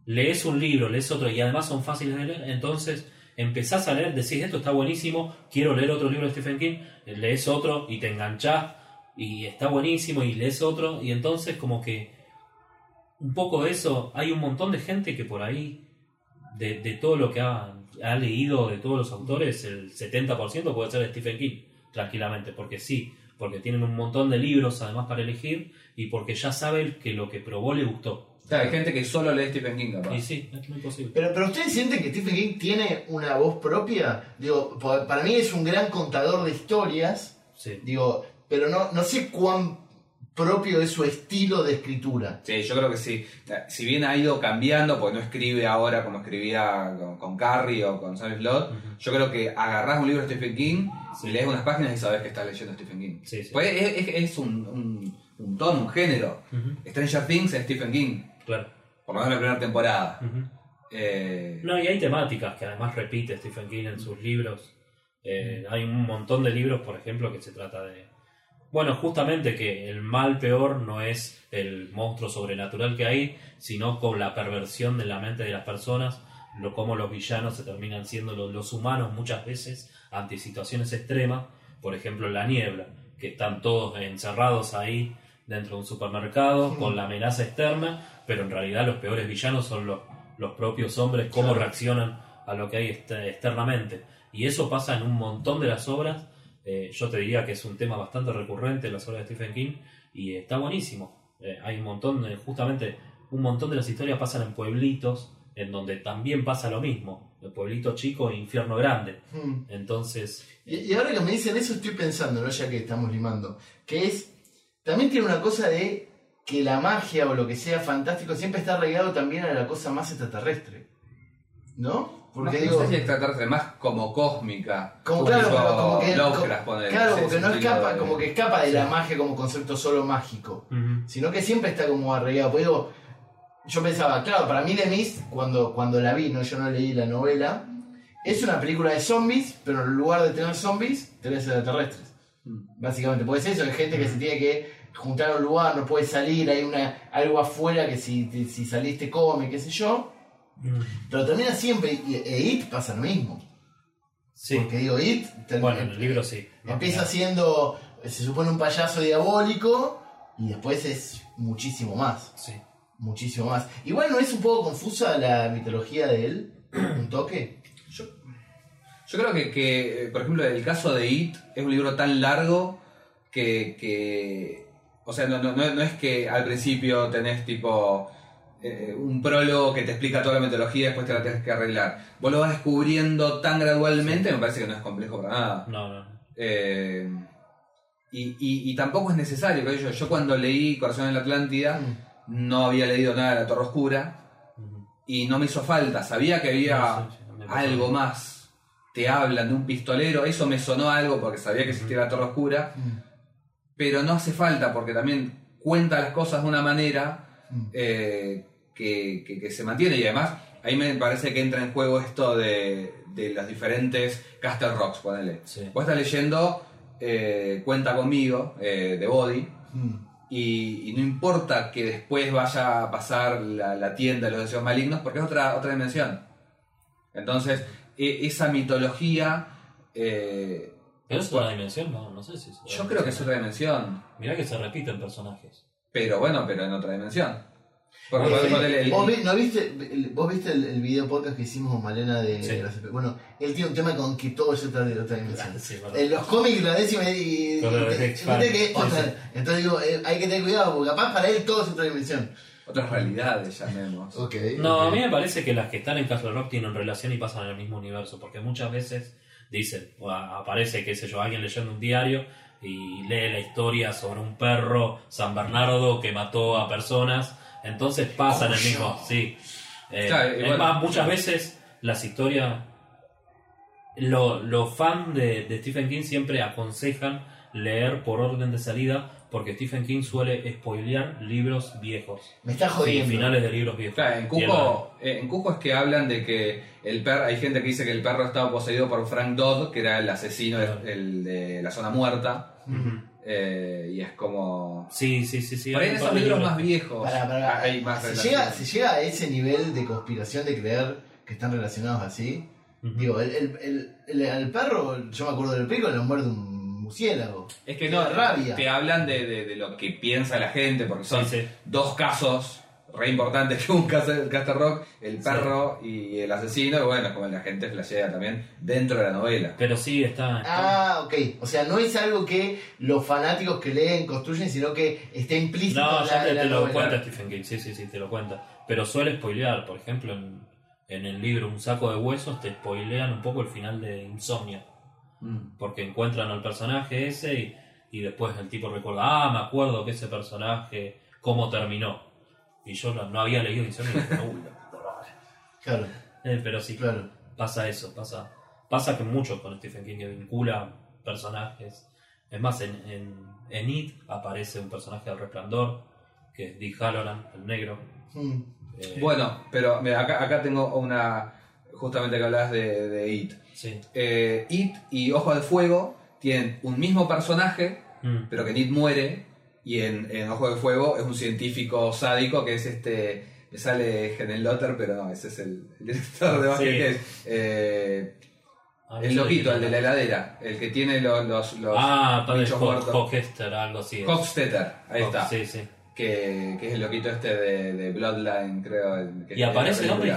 lees un libro, lees otro y además son fáciles de leer, entonces empezás a leer, decís esto está buenísimo, quiero leer otro libro de Stephen King, lees otro y te enganchás y está buenísimo y lees otro y entonces como que un poco de eso, hay un montón de gente que por ahí de, de todo lo que ha, ha leído de todos los autores, el 70% puede ser de Stephen King, tranquilamente, porque sí, porque tienen un montón de libros además para elegir y porque ya saben que lo que probó le gustó. Claro, hay gente que solo lee Stephen King, capaz. Y sí, es muy posible. Pero, pero ustedes sienten que Stephen King tiene una voz propia? Digo, pa- para mí es un gran contador de historias, Sí. digo, pero no, no sé cuán propio es su estilo de escritura. Sí, yo creo que sí. Si bien ha ido cambiando, porque no escribe ahora como escribía con, con Carrie o con Sam Slot, yo creo que agarrás un libro de Stephen King Sí. y lees unas páginas y sabes que estás leyendo Stephen King. Sí, sí. Pues es, es- es un, un, un tono, un género. Stranger Things es Stephen King, Claro. por lo menos la primera temporada. Eh, No, y hay temáticas que además repite Stephen King en sus libros. Eh, hay un montón de libros, por ejemplo, que se trata de... Bueno, justamente que el mal peor no es el monstruo sobrenatural que hay, sino con la perversión de la mente de las personas, lo cómo los villanos se terminan siendo los, los humanos muchas veces ante situaciones extremas, por ejemplo la niebla, que están todos encerrados ahí dentro de un supermercado con la amenaza externa, pero en realidad los peores villanos son los, los propios hombres, cómo Claro. reaccionan a lo que hay externamente. Y eso pasa en un montón de las obras. Eh, yo te diría que es un tema bastante recurrente en las obras de Stephen King y está buenísimo. Eh, hay un montón, de- justamente, un montón de las historias pasan en pueblitos en donde también pasa lo mismo. El pueblito chico e infierno grande. Hmm. Entonces, Y, y ahora que me dicen eso estoy pensando, ¿no? ya que estamos limando, que es, también tiene una cosa de que la magia o lo que sea fantástico siempre está arraigado también a la cosa más extraterrestre, ¿no? Porque no digo, sé si extraterrestre, más como cósmica. como claro, como, como que, Lovecraft, como- ponele, claro, ese porque no escapa, de- como que escapa de la magia como concepto solo mágico, sino que siempre está como arraigado. Pues digo, yo pensaba, claro, para mí The Mist, cuando, cuando la vi, no, yo no leí la novela, es una película de zombies, pero en lugar de tener zombies, tenés extraterrestres. Mm. Básicamente, puede ser eso, hay gente que se tiene que juntar a un lugar, no puede salir, hay una algo afuera que si, si salís te come, qué sé yo. Ujú. Pero termina siempre, y e It pasa lo mismo. sí. Porque digo, It Bueno, en el libro sí. empieza siendo, se supone un payaso diabólico, y después es muchísimo más. Sí. Muchísimo más. Igual no es un poco confusa la mitología de él, un toque. Yo, Yo creo que, que, eh, por ejemplo, el caso de It es un libro tan largo que, que o sea, no, no no es que al principio tenés tipo eh, un prólogo que te explica toda la metodología y después te la tienes que arreglar. Vos lo vas descubriendo tan gradualmente, me parece que no es complejo para nada. No, no. Eh, y, y- y tampoco es necesario, creo yo. Yo cuando leí Corazón en la Atlántida Mm. no había leído nada de la Torre Oscura y no me hizo falta. Sabía que había No, sí, sí, algo más. Te hablan de un pistolero, eso me sonó algo porque sabía que existía la Torre Oscura, Mm. pero no hace falta porque también cuenta las cosas de una manera. Eh, que, que- que se mantiene y además ahí me parece que entra en juego esto de, de los diferentes Castle Rocks, ponele. Sí. Vos estás leyendo eh, Cuenta conmigo, eh, de Body, Mm. y, y no importa que después vaya a pasar la, la tienda de los deseos malignos, porque es otra, otra dimensión. Entonces, e- esa mitología, ¿Pero es otra dimensión? No, no sé si es yo creo que es otra dimensión, Mirá que se repiten personajes. Pero bueno, pero en otra dimensión. Porque Eh, el- ¿Vos, vi- no viste, el- ¿Vos viste el, el video podcast que hicimos con Malena de Sí. Bueno, él tiene un tema con que todo es otra, de otra dimensión. Sí, verdad. En los cómics la décima y. y- viste que Sí, otra. sí. Entonces digo, eh, hay que tener cuidado, porque capaz para él todo es otra dimensión. otras realidades, llamemos. Ok. No, a mí me parece que las que están en Castle Rock tienen relación y pasan en el mismo universo, porque muchas veces dicen, o aparece, qué sé yo, alguien leyendo un diario y lee la historia sobre un perro San Bernardo que mató a personas, entonces pasan el mismo, sí. Eh, Claro, es más, muchas veces las historias, lo- los fans de, de Stephen King siempre aconsejan leer por orden de salida, porque Stephen King suele spoilear libros viejos. Me está Sí, jodiendo. finales de libros viejos. Claro, en Cujo, eh, en Cujo es que hablan de que el perro, hay gente que dice que el perro estaba poseído por Frank Dodd, que era el asesino Claro. de, el de la zona muerta, eh, y es como... Sí, sí, sí, sí. Por ahí en esos libros libros más viejos Pará, pará. hay más se, llega, se llega a ese nivel de conspiración de creer que están relacionados así. Digo, el, el, el, el- perro, yo me acuerdo del pico, lo muerde un murciélago. Es que no, Te rabia. te hablan de, de- de lo que piensa la gente, porque son Sí, sí. dos casos re importantes que un caso del Castle Rock, el perro y el asesino, y bueno, como la gente flashea también dentro de la novela. Pero sí, está. está- Ah, ok. O sea, no es algo que los fanáticos que leen construyen, sino que está implícito no, en ya la, te, la te lo novela. cuenta Stephen King. Sí, sí, sí, te lo cuenta. Pero suele spoilear. Por ejemplo, en, en el libro Un saco de huesos te spoilean un poco el final de Insomnia. Mm. Porque encuentran al personaje ese y, y después el tipo recuerda, ah, me acuerdo que ese personaje, cómo terminó. Y yo no, no había leído Insomnia. y dije, "Uy, la puta madre". Claro, Eh, pero sí, claro. pasa eso, pasa, pasa que mucho con Stephen King que vincula personajes. Es más, en, en, en It aparece un personaje del resplandor, que es Dick Halloran, el negro. Mm. Eh, Bueno, pero mira, acá, acá tengo una, justamente que hablas de, de It. sí. Eh, It y Ojo de Fuego tienen un mismo personaje, Mm. pero que It muere, y en, en Ojo de Fuego es un científico sádico que es este. Me sale Helen Lotter, pero no, ese es el, el director de Basket Sí. Case. Eh, Ah, el loquito, el de la era. heladera, el que tiene los, los, los Ah, bichos Ho- muertos. Hochester, algo así. es. Hofstetter, ahí está. Sí, sí. Que, que es el loquito este de, de Bloodline, creo. que ¿Y aparece el hombre?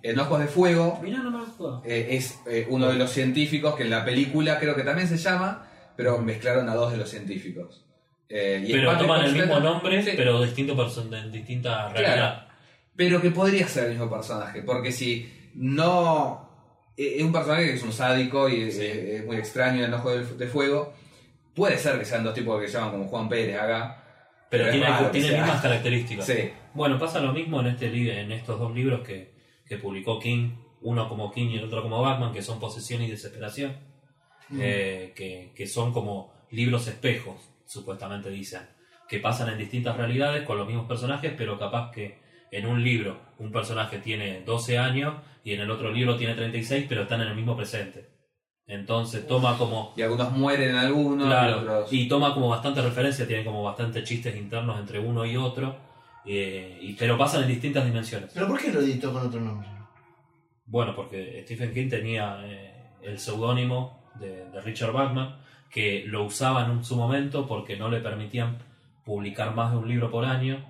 Película. En Ojos de Fuego Mira, no me acuerdo. eh, es eh, uno de los científicos que en la película creo que también se llama, pero mezclaron a dos de los científicos. Eh, y Pero toman el mismo nombre, sí, pero distinto en distinta realidad. pero que podría ser el mismo personaje, porque si no... eh, Es un personaje que es un sádico y Sí. es muy extraño en Ojo de, de Fuego. Puede ser que sean dos tipos que se llaman como Juan Pérez acá. Pero tiene, tiene mismas características. Sí. Bueno, pasa lo mismo en este en estos dos libros que, que publicó King, uno como King y el otro como Batman, que son Posesión y Desesperación, Mm. eh, que, que son como libros espejos, supuestamente dicen, que pasan en distintas realidades con los mismos personajes, pero capaz que en un libro un personaje tiene 12 años y en el otro libro tiene 36, pero están en el mismo presente. Entonces toma como Y algunos mueren en algunos, y Claro, otros... y toma como bastante referencia, tiene como bastante chistes internos entre uno y otro, eh, y, pero pasan en distintas dimensiones. ¿Pero por qué lo editó con otro nombre? Bueno, porque Stephen King tenía eh, el seudónimo de, de Richard Bachman, que lo usaba en su momento porque no le permitían publicar más de un libro por año,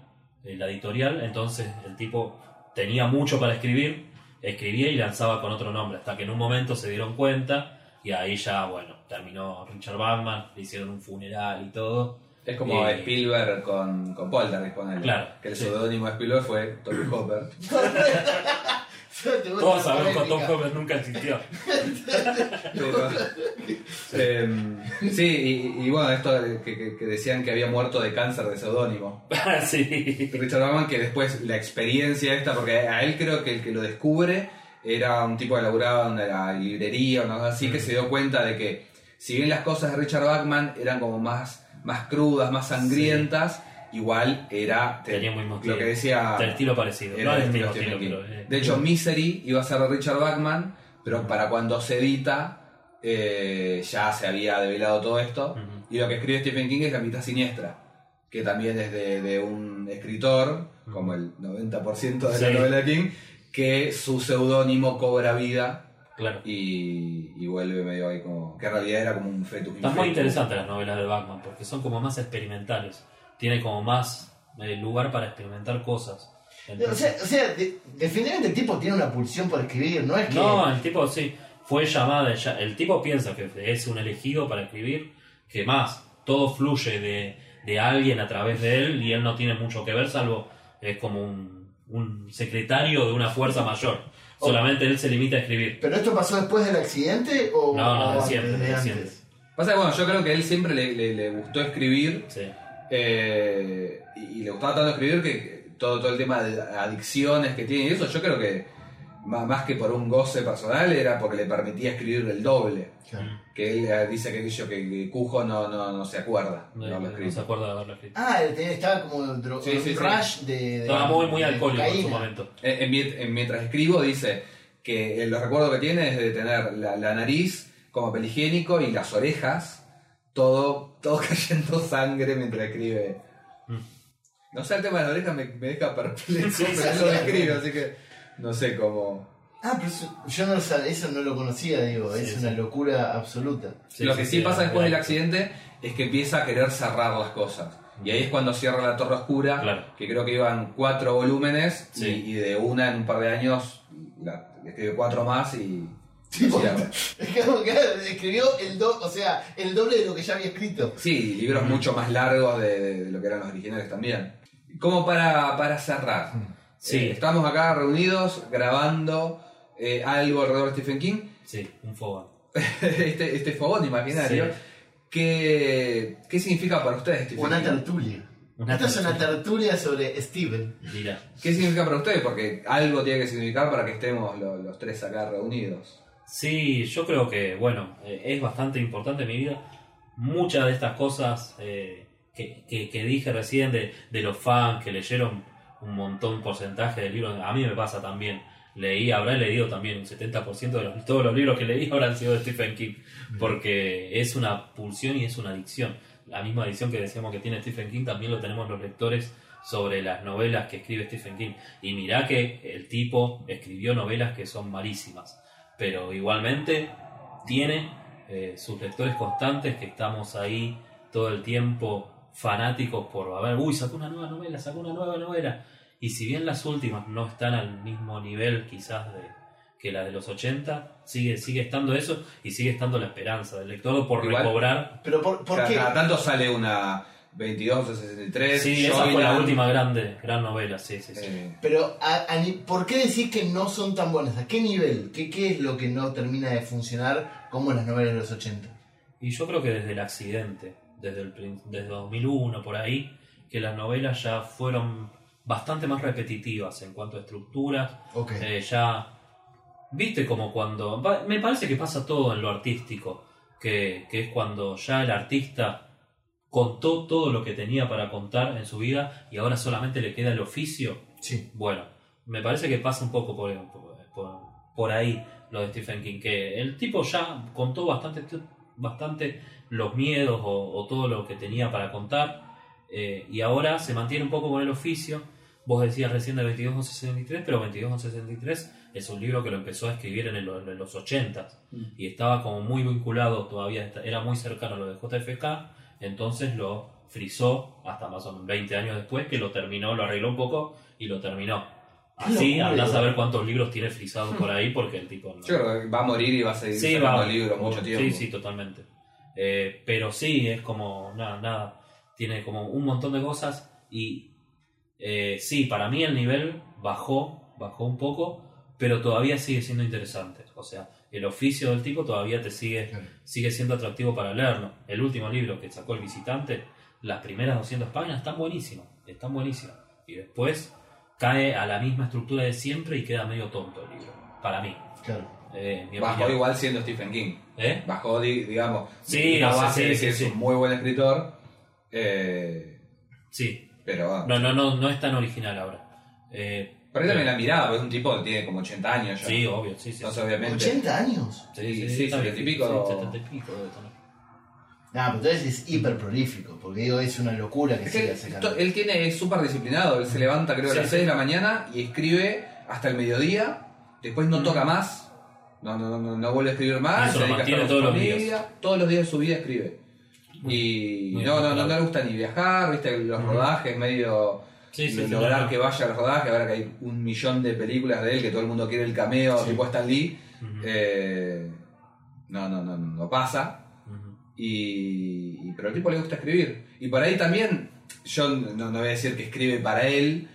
en la editorial, entonces el tipo tenía mucho para escribir, escribía y lanzaba con otro nombre, hasta que en un momento se dieron cuenta y ahí ya, bueno, terminó Richard Bachman, le hicieron un funeral y todo. Es como Y- Spielberg con, con Poltergeist, ponele. Claro, Que el sí. seudónimo de Spielberg fue Tony Hopper. Todos sabemos que Tom. Hopper nunca existió. Pero, em, sí, y, y bueno, esto que, que- que decían que había muerto de cáncer de seudónimo. sí. Richard Bachman, que después la experiencia esta, porque a él creo que el que lo descubre era un tipo que laburaba en la librería o algo así, que se dio cuenta de que si bien las cosas de Richard Bachman eran como más, más crudas, más sangrientas, igual era te- Tenía muy lo que decía... Del estilo parecido. era no del el estilo estilo, pero. King. eh, De hecho, Misery iba a ser de Richard Bachman, pero para cuando se edita eh, ya se había develado todo esto. Y lo que escribe Stephen King es La mitad siniestra, que también es de, de un escritor, como el 90% de la novela de King, que su seudónimo cobra vida Claro. y, y vuelve medio ahí como... que en realidad era como un fetus. Están muy interesantes las novelas de Batman porque son como más experimentales. Tiene como más eh, lugar para experimentar cosas. O sea, o sea de- definitivamente el tipo tiene una pulsión por escribir, no es que. no, el tipo sí, fue llamado, ya- el tipo piensa que es un elegido para escribir, que más, todo fluye de, de alguien a través de él y él no tiene mucho que ver, salvo es como un, un secretario de una fuerza mayor. Solamente él se limita a escribir. ¿Pero esto pasó después del accidente o.? No, no, de siempre, de antes? siempre. Pasa que bueno, yo creo que a él siempre le, le- le gustó escribir Sí. Eh, y, y le gustaba tanto escribir que todo, todo el tema de adicciones que tiene y eso, yo creo que más que por un goce personal era porque le permitía escribir el doble. Claro. Que él eh, dice que, aquello que, que Cujo no, no, no se acuerda. No, de haberlo no se escrito. acuerda de haberlo escrito. Ah, él tenía- estaba como dro- Sí, un sí, sí. rush de. de- Estaba muy, muy alcohólico en su momento. En- en en- mientras escribo dice que los recuerdos que tiene es de tener la, la nariz como peligénico y las orejas todo, todo cayendo sangre mientras escribe. Mm. No sé, el tema de las orejas me, me deja perplejo, Sí, pero sí, lo sí. describe, así que no sé cómo. Ah, pero eso, yo no eso no lo conocía, digo, Sí, es sí. una locura absoluta. lo que sí, pasa después del accidente es que empieza a querer cerrar las cosas. Y ahí es cuando cierra la Torre Oscura, Claro. que creo que iban cuatro volúmenes, y- Sí. y, de una en un par de años la, escribe cuatro más y. Que escribió el do, o sea, el doble de lo que ya había escrito. Sí, libros mucho más largos de, de lo que eran los originales también. Como para, para cerrar, Sí. eh, estamos acá reunidos grabando eh, algo alrededor de Stephen King. Sí, un fogón. este, este fogón imaginario. Sí. ¿Qué, ¿Qué significa para ustedes Stephen Una King? tertulia. Una Esta es una tertulia. tertulia sobre Steven. Mira. ¿Qué significa para ustedes? Porque algo tiene que significar para que estemos lo- los, tres acá reunidos. Sí, yo creo que, bueno, eh, es bastante importante en mi vida. Muchas de estas cosas eh, que, que- que dije recién de, de los fans que leyeron un montón porcentaje de libros, a mí me pasa también. Leí, habré leído también un 70% de los, todos los libros que leí habrán sido de Stephen King, porque es una pulsión y es una adicción. La misma adicción que decíamos que tiene Stephen King también lo tenemos los lectores sobre las novelas que escribe Stephen King. Y mirá que el tipo escribió novelas que son malísimas pero igualmente tiene eh, sus lectores constantes que estamos ahí todo el tiempo fanáticos por a ver, uy, sacó una nueva novela, sacó una nueva novela. Y si bien las últimas no están al mismo nivel quizás de, que la de los 80, sigue, sigue estando eso y sigue estando la esperanza del lector por Igual- recobrar. Pero ¿por, por cada, qué? cada tanto sale una 22 o 63. Sí, esa fue la última grande, gran novela, sí, sí, sí. eh, Pero a- a ni- ¿por qué decís que no son tan buenas? ¿A qué nivel? ¿Qué, qué es lo que no termina de funcionar como las novelas de los 80? Y yo creo que desde el accidente, desde, el, desde 2001 por ahí, que las novelas ya fueron bastante más repetitivas en cuanto a estructuras. Ok. Eh, ya, viste como cuando... Me parece que pasa todo en lo artístico, que, que es cuando ya el artista contó todo lo que tenía para contar en su vida y ahora solamente le queda el oficio. Sí. Bueno, me parece que pasa un poco por, por, por ahí lo de Stephen King, que el tipo ya contó bastante, bastante los miedos o, o todo lo que tenía para contar eh, y ahora se mantiene un poco con el oficio. Vos decías recién de 2263, pero 2263 es un libro que lo empezó a escribir en, el- en los 80 y estaba como muy vinculado todavía, era muy cercano a lo de JFK, entonces lo frizó hasta más o menos 20 años después que lo terminó, lo arregló un poco y lo terminó. Así locura, andás a ver cuántos libros tiene frisado por ahí porque el tipo no. Yo creo que va a morir y va a seguir Sí, sacando va. libros mucho tiempo. Sí, sí, totalmente. Eh, pero sí, es como, nada, nada. Tiene como un montón de cosas y eh, sí, para mí el nivel bajó, bajó un poco, pero todavía sigue siendo interesante. O sea, el oficio del tipo todavía te sigue, Claro. sigue siendo atractivo para leerlo. El último libro que sacó el visitante, las primeras 200 páginas están buenísimas, están buenísimas. Y después cae a la misma estructura de siempre y queda medio tonto el libro, para mí. Claro. Eh, mi Bajó opinión. igual siendo Stephen King. ¿Eh? Bajó, di- digamos, Sí, la base de que sí. es un muy buen escritor. eh, Sí, pero no, no, no, no es tan original ahora. Eh, Por ahí también la mirada, es un tipo que tiene como 80 años ya. sí, obvio, sí, sí. Entonces, obviamente. 80 años. Sí, sí, sí, está 70 y bien, pico. sí, 70 y pico tener. Ah, pero entonces es hiper prolífico, porque digo, es una locura que Es que siga él, sacando. él tiene, es súper disciplinado. Él se levanta, creo, a las sí. 6 de la mañana y escribe hasta el mediodía. Después no Mm. toca más. No, no, no, no vuelve a escribir más. eso se lo dedica a estar todos su los familia. Todos los días de su vida escribe. Y muy no, no, no, le gusta ni viajar, viste, los rodajes, medio Sí, sí, de sí, lograr que vaya a los rodajes, ahora que hay un millón de películas de él, que todo el mundo quiere el cameo, Sí. tipo Stan Lee. Eh, no, no, no, no pasa. Y, pero al tipo le gusta escribir. Y por ahí también, yo no, no voy a decir que escribe para él,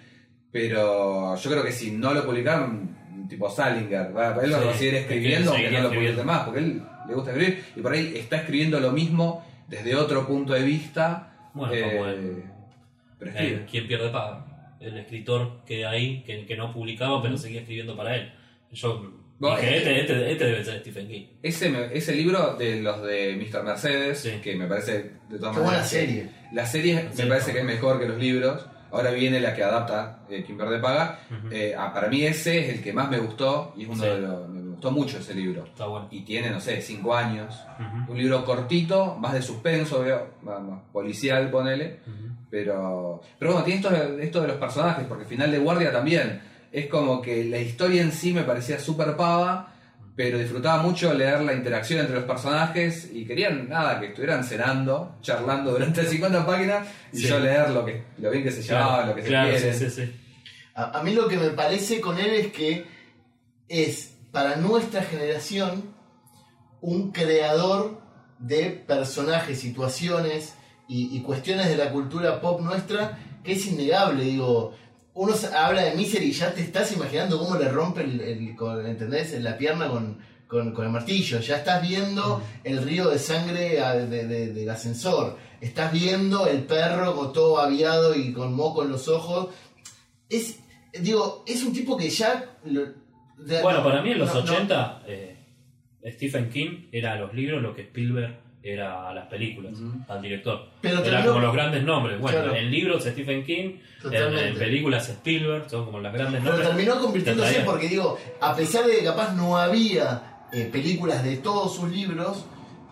pero yo creo que si no lo publicaron, tipo Salinger, va, él lo Sí, va a seguir es que escribiendo aunque no lo publique más, porque él le gusta escribir. Y por ahí está escribiendo lo mismo desde otro punto de vista. Bueno, eh, como el, pero escribe. el Quien pierde paga. El escritor que hay, que, que no publicaba, pero seguía escribiendo para él. Yo Bueno, dije, es que- este, este, este debe ser Stephen King. Ese, me- ese libro de los de Mr. Mercedes, Sí. que me parece de todas Qué buena maneras. serie. La serie Sí, me parece no. que es mejor que los libros. Ahora viene la que adapta eh, Quien pierde paga. Ujú. Eh, ah, para mí ese es el que más me gustó y es uno Sí. de los. Me gustó mucho ese libro. Está bueno. Y tiene, no sé, cinco años. Ujú, Un libro cortito, más de suspenso, veo, más policial, ponele. ujú. Pero, pero bueno, tiene esto, de- esto de los personajes, porque final de guardia también. Es como que la historia en sí me parecía súper pava, pero disfrutaba mucho leer la interacción entre los personajes y querían, nada, que estuvieran cenando, charlando durante 50 páginas y Sí. yo leer lo, que, lo bien que se Claro, lo que se claro, sí, sí, sí. A, a mí lo que me parece con él es que es para nuestra generación un creador de personajes, situaciones y, y cuestiones de la cultura pop nuestra que es innegable. Digo, uno habla de Misery y ya te estás imaginando cómo le rompe el, el- con- ¿entendés? En la pierna con, con- con el martillo. Ya estás viendo el río de sangre de- de- del ascensor. Estás viendo el perro con todo aviado y con moco en los ojos. Es, digo, es un tipo que ya... lo- de- Bueno, no, para mí en los no, no. 80, eh, Stephen King era a los libros lo que Spielberg era a las películas, al director. Pero Era terminó- como los grandes nombres. Bueno, Claro. en libros Stephen King, en, películas Spielberg, son como las grandes Pero nombres. terminó convirtiéndose porque digo, a pesar de que capaz no había eh, películas de todos sus libros,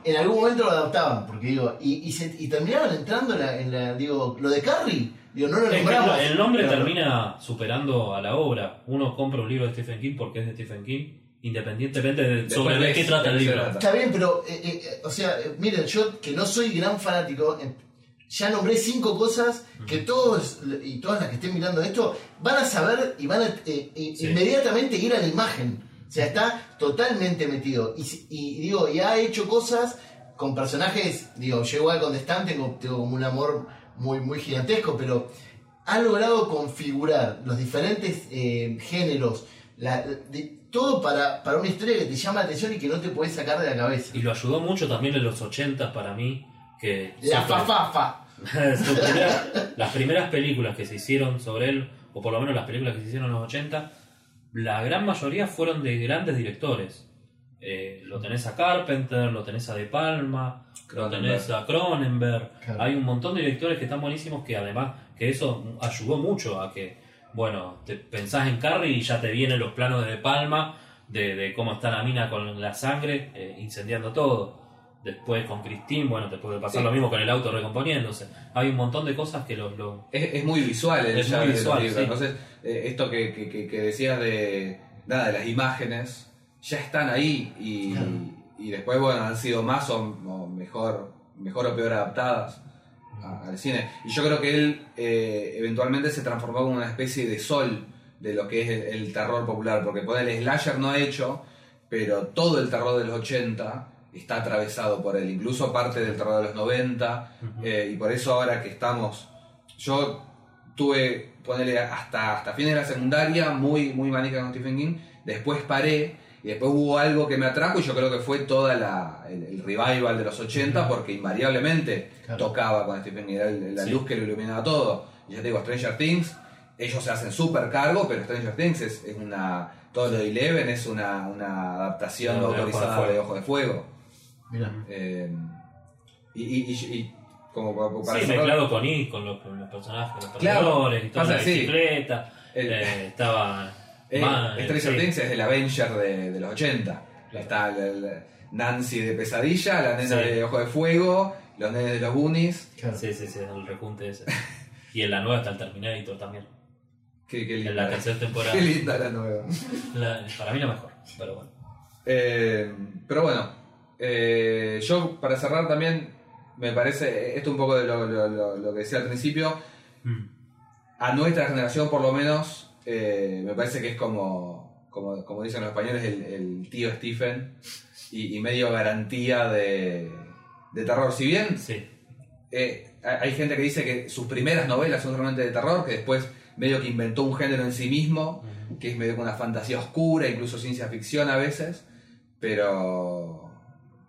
en algún momento lo adaptaban, porque digo, y, y, se- y terminaban entrando en la, en la- digo, lo de Carrie, digo, no lo Es que nombramos. el nombre pero- termina superando a la obra. Uno compra un libro de Stephen King porque es de Stephen King, independientemente de sobre de qué trata el libro. Está bien, pero, eh, eh, eh, o sea, eh, miren, yo que no soy gran fanático, eh, ya nombré cinco cosas que todos y todas las que estén mirando esto van a saber y van a eh, Sí. inmediatamente ir a la imagen. O sea, está totalmente metido. Y, si- y digo, y ha hecho cosas con personajes, digo, yo igual con Stan tengo, tengo como un amor muy, muy gigantesco, pero ha logrado configurar los diferentes eh, géneros, la- de- todo para, para una historia que te llama la atención y que no te puedes sacar de la cabeza. Y lo ayudó mucho también en los 80 para mí. Que La fafafa. primera- las primeras películas que se hicieron sobre él, o por lo menos las películas que se hicieron en los 80, la gran mayoría fueron de grandes directores. Eh, lo tenés a Carpenter, lo tenés a De Palma, lo tenés a Cronenberg. Claro. Hay un montón de directores que están buenísimos que además que eso ayudó mucho a que, bueno, te pensás en Carrie y ya te vienen los planos de Palma, de, de cómo está la mina con la sangre eh, incendiando todo. Después con Christine, bueno, te puede pasar Sí. lo mismo con el auto recomponiéndose. Hay un montón de cosas que los... los- Es, es muy visual el Es muy visual, sí. Entonces, eh, esto que, que- que- que decías de, nada, de las imágenes, ya están ahí y, Claro. y después, bueno, han sido más o, o mejor, mejor o peor adaptadas a- al cine. Y yo creo que él eh, eventualmente se transformó como una especie de sol de lo que es el, el terror popular, porque por el slasher no ha hecho, pero todo el terror de los 80 está atravesado por él, incluso parte del terror de los 90, Ujú. eh, y por eso ahora que estamos, yo tuve, ponerle hasta, hasta fines de la secundaria, muy, muy manica con Stephen King, después paré, y después hubo algo que me atrajo, y yo creo que fue toda la, el, el revival de los 80, porque invariablemente Claro. tocaba con Stephen King, era la Sí. luz que lo iluminaba todo. Y ya te digo, Stranger Things, ellos se hacen súper cargo, pero Stranger Things es, es una. Todo lo de Eleven es una, una adaptación De Ojo de autorizada de Ojo de Fuego. Mira. Eh, y, y- y- y como pa- para sí, mezclado con I, con los, con los personajes, los Claro, y toda pasa la bicicleta. el- eh, estaba. Eh, Ma- Stranger sí. Things es el Avenger de, de los 80. Está el- el Nancy de Pesadilla, la nena Sí. de Ojo de Fuego, los nenes de los Goonies. Claro. Sí, sí, sí, el rejunte ese. y en la nueva está el Terminator también. Qué, qué En linda, la tercera temporada. qué linda la nueva. La- para mí la mejor, pero bueno. Eh, pero bueno, eh, yo para cerrar también, me parece, esto un poco de lo, lo- lo- lo que decía al principio, Mm. a nuestra generación por lo menos, eh, me parece que es como, como, como dicen los españoles, el, el tío Stephen y, y medio garantía de, de terror. Si bien Sí, eh, hay gente que dice que sus primeras novelas son realmente de terror, que después medio que inventó un género en sí mismo, que es medio con una fantasía oscura, incluso ciencia ficción a veces, pero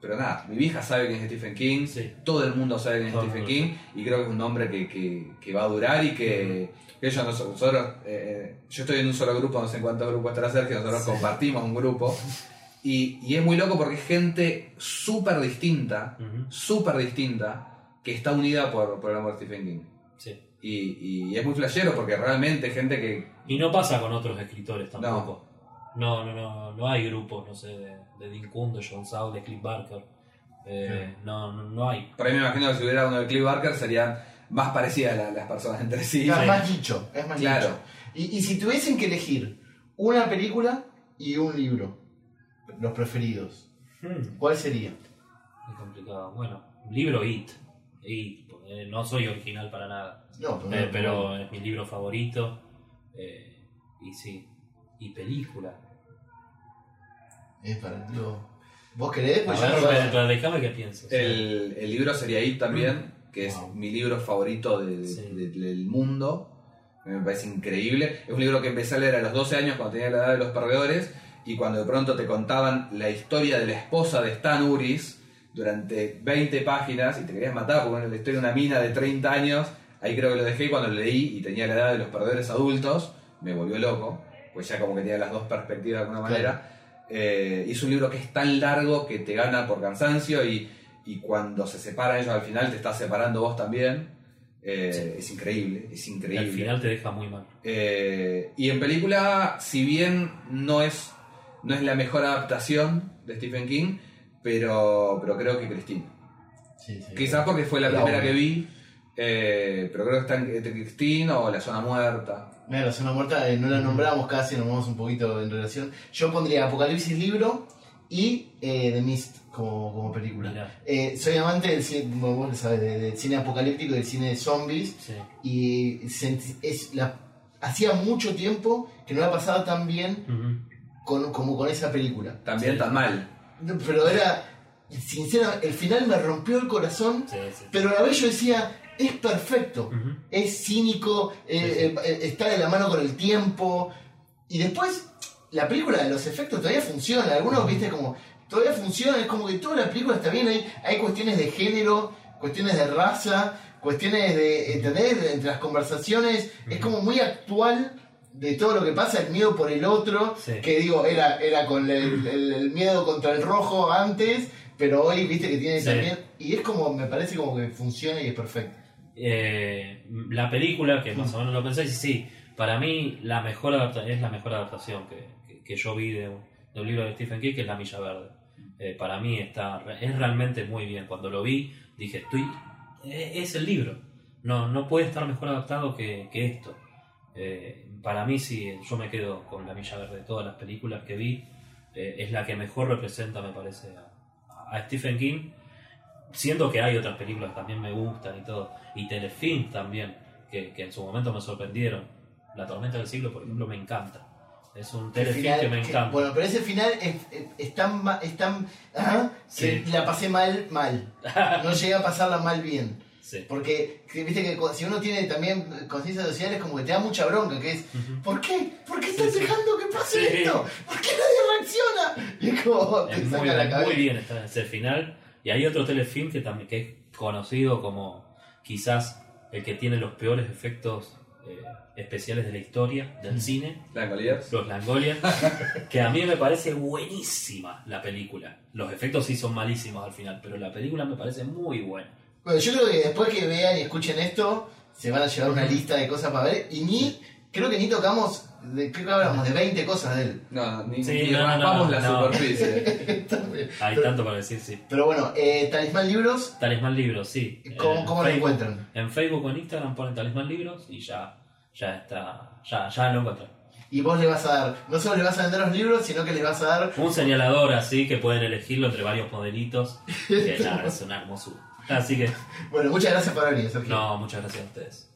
pero nada, mi vieja sabe quién es Stephen King, Sí. todo el mundo sabe quién es Stephen King, y creo que es un nombre que, que- que va a durar y que, que ellos, nos- nosotros, eh, yo estoy en un solo grupo, no sé en cuántos grupos estará Sergio, nosotros Sí. compartimos un grupo, y, y es muy loco porque es gente súper distinta, súper distinta, que está unida por, por el amor de Stephen King. Sí. Y, y es muy flashero porque realmente gente que. Y no pasa con otros escritores tampoco. No, no, no, no hay grupos, no sé, de, de Dean Kuhn, de John Saul, de Cliff Barker. Eh, no, no, no hay. Por ahí me imagino que si hubiera uno de Cliff Barker serían más parecidas la- las personas entre sí. Claro, sí. más dicho, es más Claro. dicho. Y, y si tuviesen que elegir una película y un libro, los preferidos, Hmm, ¿cuál sería? es complicado. Bueno, libro It. It, porque no soy original para nada. No, Eh, pero es mi libro favorito. eh, y sí. Y película. Es para tío. ¿Vos querés? Pues ya pero- pero déjame que pienses. El, el libro sería It también, que es mi libro favorito de- Sí. de- del mundo. Me parece increíble. Es un libro que empecé a leer a los 12 años cuando tenía la edad de los perdedores y cuando de pronto te contaban la historia de la esposa de Stan Uris durante 20 páginas y te querías matar porque bueno, la historia de una mina de 30 años, ahí creo que lo dejé y cuando lo leí y tenía la edad de los perdedores adultos, me volvió loco, pues ya como que tenía las dos perspectivas de alguna Claro. manera. Eh, y es un libro que es tan largo que te gana por cansancio y, y cuando se separan ellos al final te está separando vos también. Eh, Es increíble, es Y increíble. al final te deja muy mal. Eh, y en película, si bien no es, no es la mejor adaptación de Stephen King, pero, pero creo que Christine. Sí, sí. Quizás porque fue la La primera que vi, eh, pero creo que está entre Christine o La Zona Muerta. Mira, la zona muerta eh, no la nombramos casi, nos vamos un poquito en relación. Yo pondría Apocalipsis libro y eh, The Mist como, como película. Eh, soy amante del cine, como vos de- del cine apocalíptico y del cine de zombies. Sí. Y senti- es la, hacía mucho tiempo que no la pasaba tan bien con, como con esa película. También Sí. tan mal. Pero era, sinceramente, el final me rompió el corazón, Sí, sí. pero a la vez yo decía, es perfecto. Es cínico, eh, Sí, eh, eh, está de la mano con el tiempo. Y después, la película de los efectos todavía funciona. Algunos, viste, como todavía funciona. Es como que toda la película está bien. Hay, hay cuestiones de género, cuestiones de raza, cuestiones de, ¿entendés? Entre las conversaciones. Es como muy actual de todo lo que pasa, el miedo por el otro. Sí. Que digo, era, era con el, el- el miedo contra el rojo antes. Pero hoy, viste, que tiene Sí. también. Y es como, me parece como que funciona y es perfecto. Eh, la película, que más o menos lo pensé, y sí, para mí la mejor es la mejor adaptación que, que- que yo vi de de un libro de Stephen King, que es La Milla Verde. Eh, para mí está es realmente muy bien. Cuando lo vi, dije, estoy eh, es el libro. No, no puede estar mejor adaptado que, que esto. Eh, para mí sí, yo me quedo con La Milla Verde. De todas las películas que vi, eh, es la que mejor representa, me parece, a, a Stephen King. Siendo que hay otras películas que también me gustan y todo. Y Telefilm también, que, que en su momento me sorprendieron. La tormenta del siglo, por ejemplo, me encanta. Es un El telefilm final- que me que- encanta. bueno, pero ese final es, es- es tan, es tan que Sí. la pasé mal, mal. No llegué a pasarla mal bien. Sí. Porque, que, viste que si uno tiene también conciencia social es como que te da mucha bronca, que es. ¿por qué? ¿Por qué estás Sí, dejando que pase esto? ¿Por qué nadie reacciona? Y es como, te Es saca muy, la muy bien está ese final. Y hay otro telefilm que también que es conocido como quizás el que tiene los peores efectos eh, especiales de la historia del cine, La calidad. Los Langoliers, que a mí me parece buenísima la película. Los efectos sí son malísimos al final, pero la película me parece muy buena. Bueno, yo creo que después que vean y escuchen esto, se van a llevar una lista de cosas para ver. Y ni, creo que ni tocamos, de, creo que hablamos de 20 cosas de él. No, ni, Sí, ni no, raspamos no, la no. superficie. Hay Pero- tanto para decir, sí. Pero bueno, eh, Talismán Libros, Talismán Libros, sí. ¿cómo, Eh, cómo lo encuentran? En Facebook o en Instagram ponen Talismán Libros y ya, ya está, ya, ya lo encontré. Y vos le vas a dar, no solo le vas a vender los libros, sino que les vas a dar Un señalador así que pueden elegirlo entre varios modelitos. Que nada, es una hermosura. Así que, Bueno, muchas gracias por venir, Sergio. no, muchas gracias a ustedes.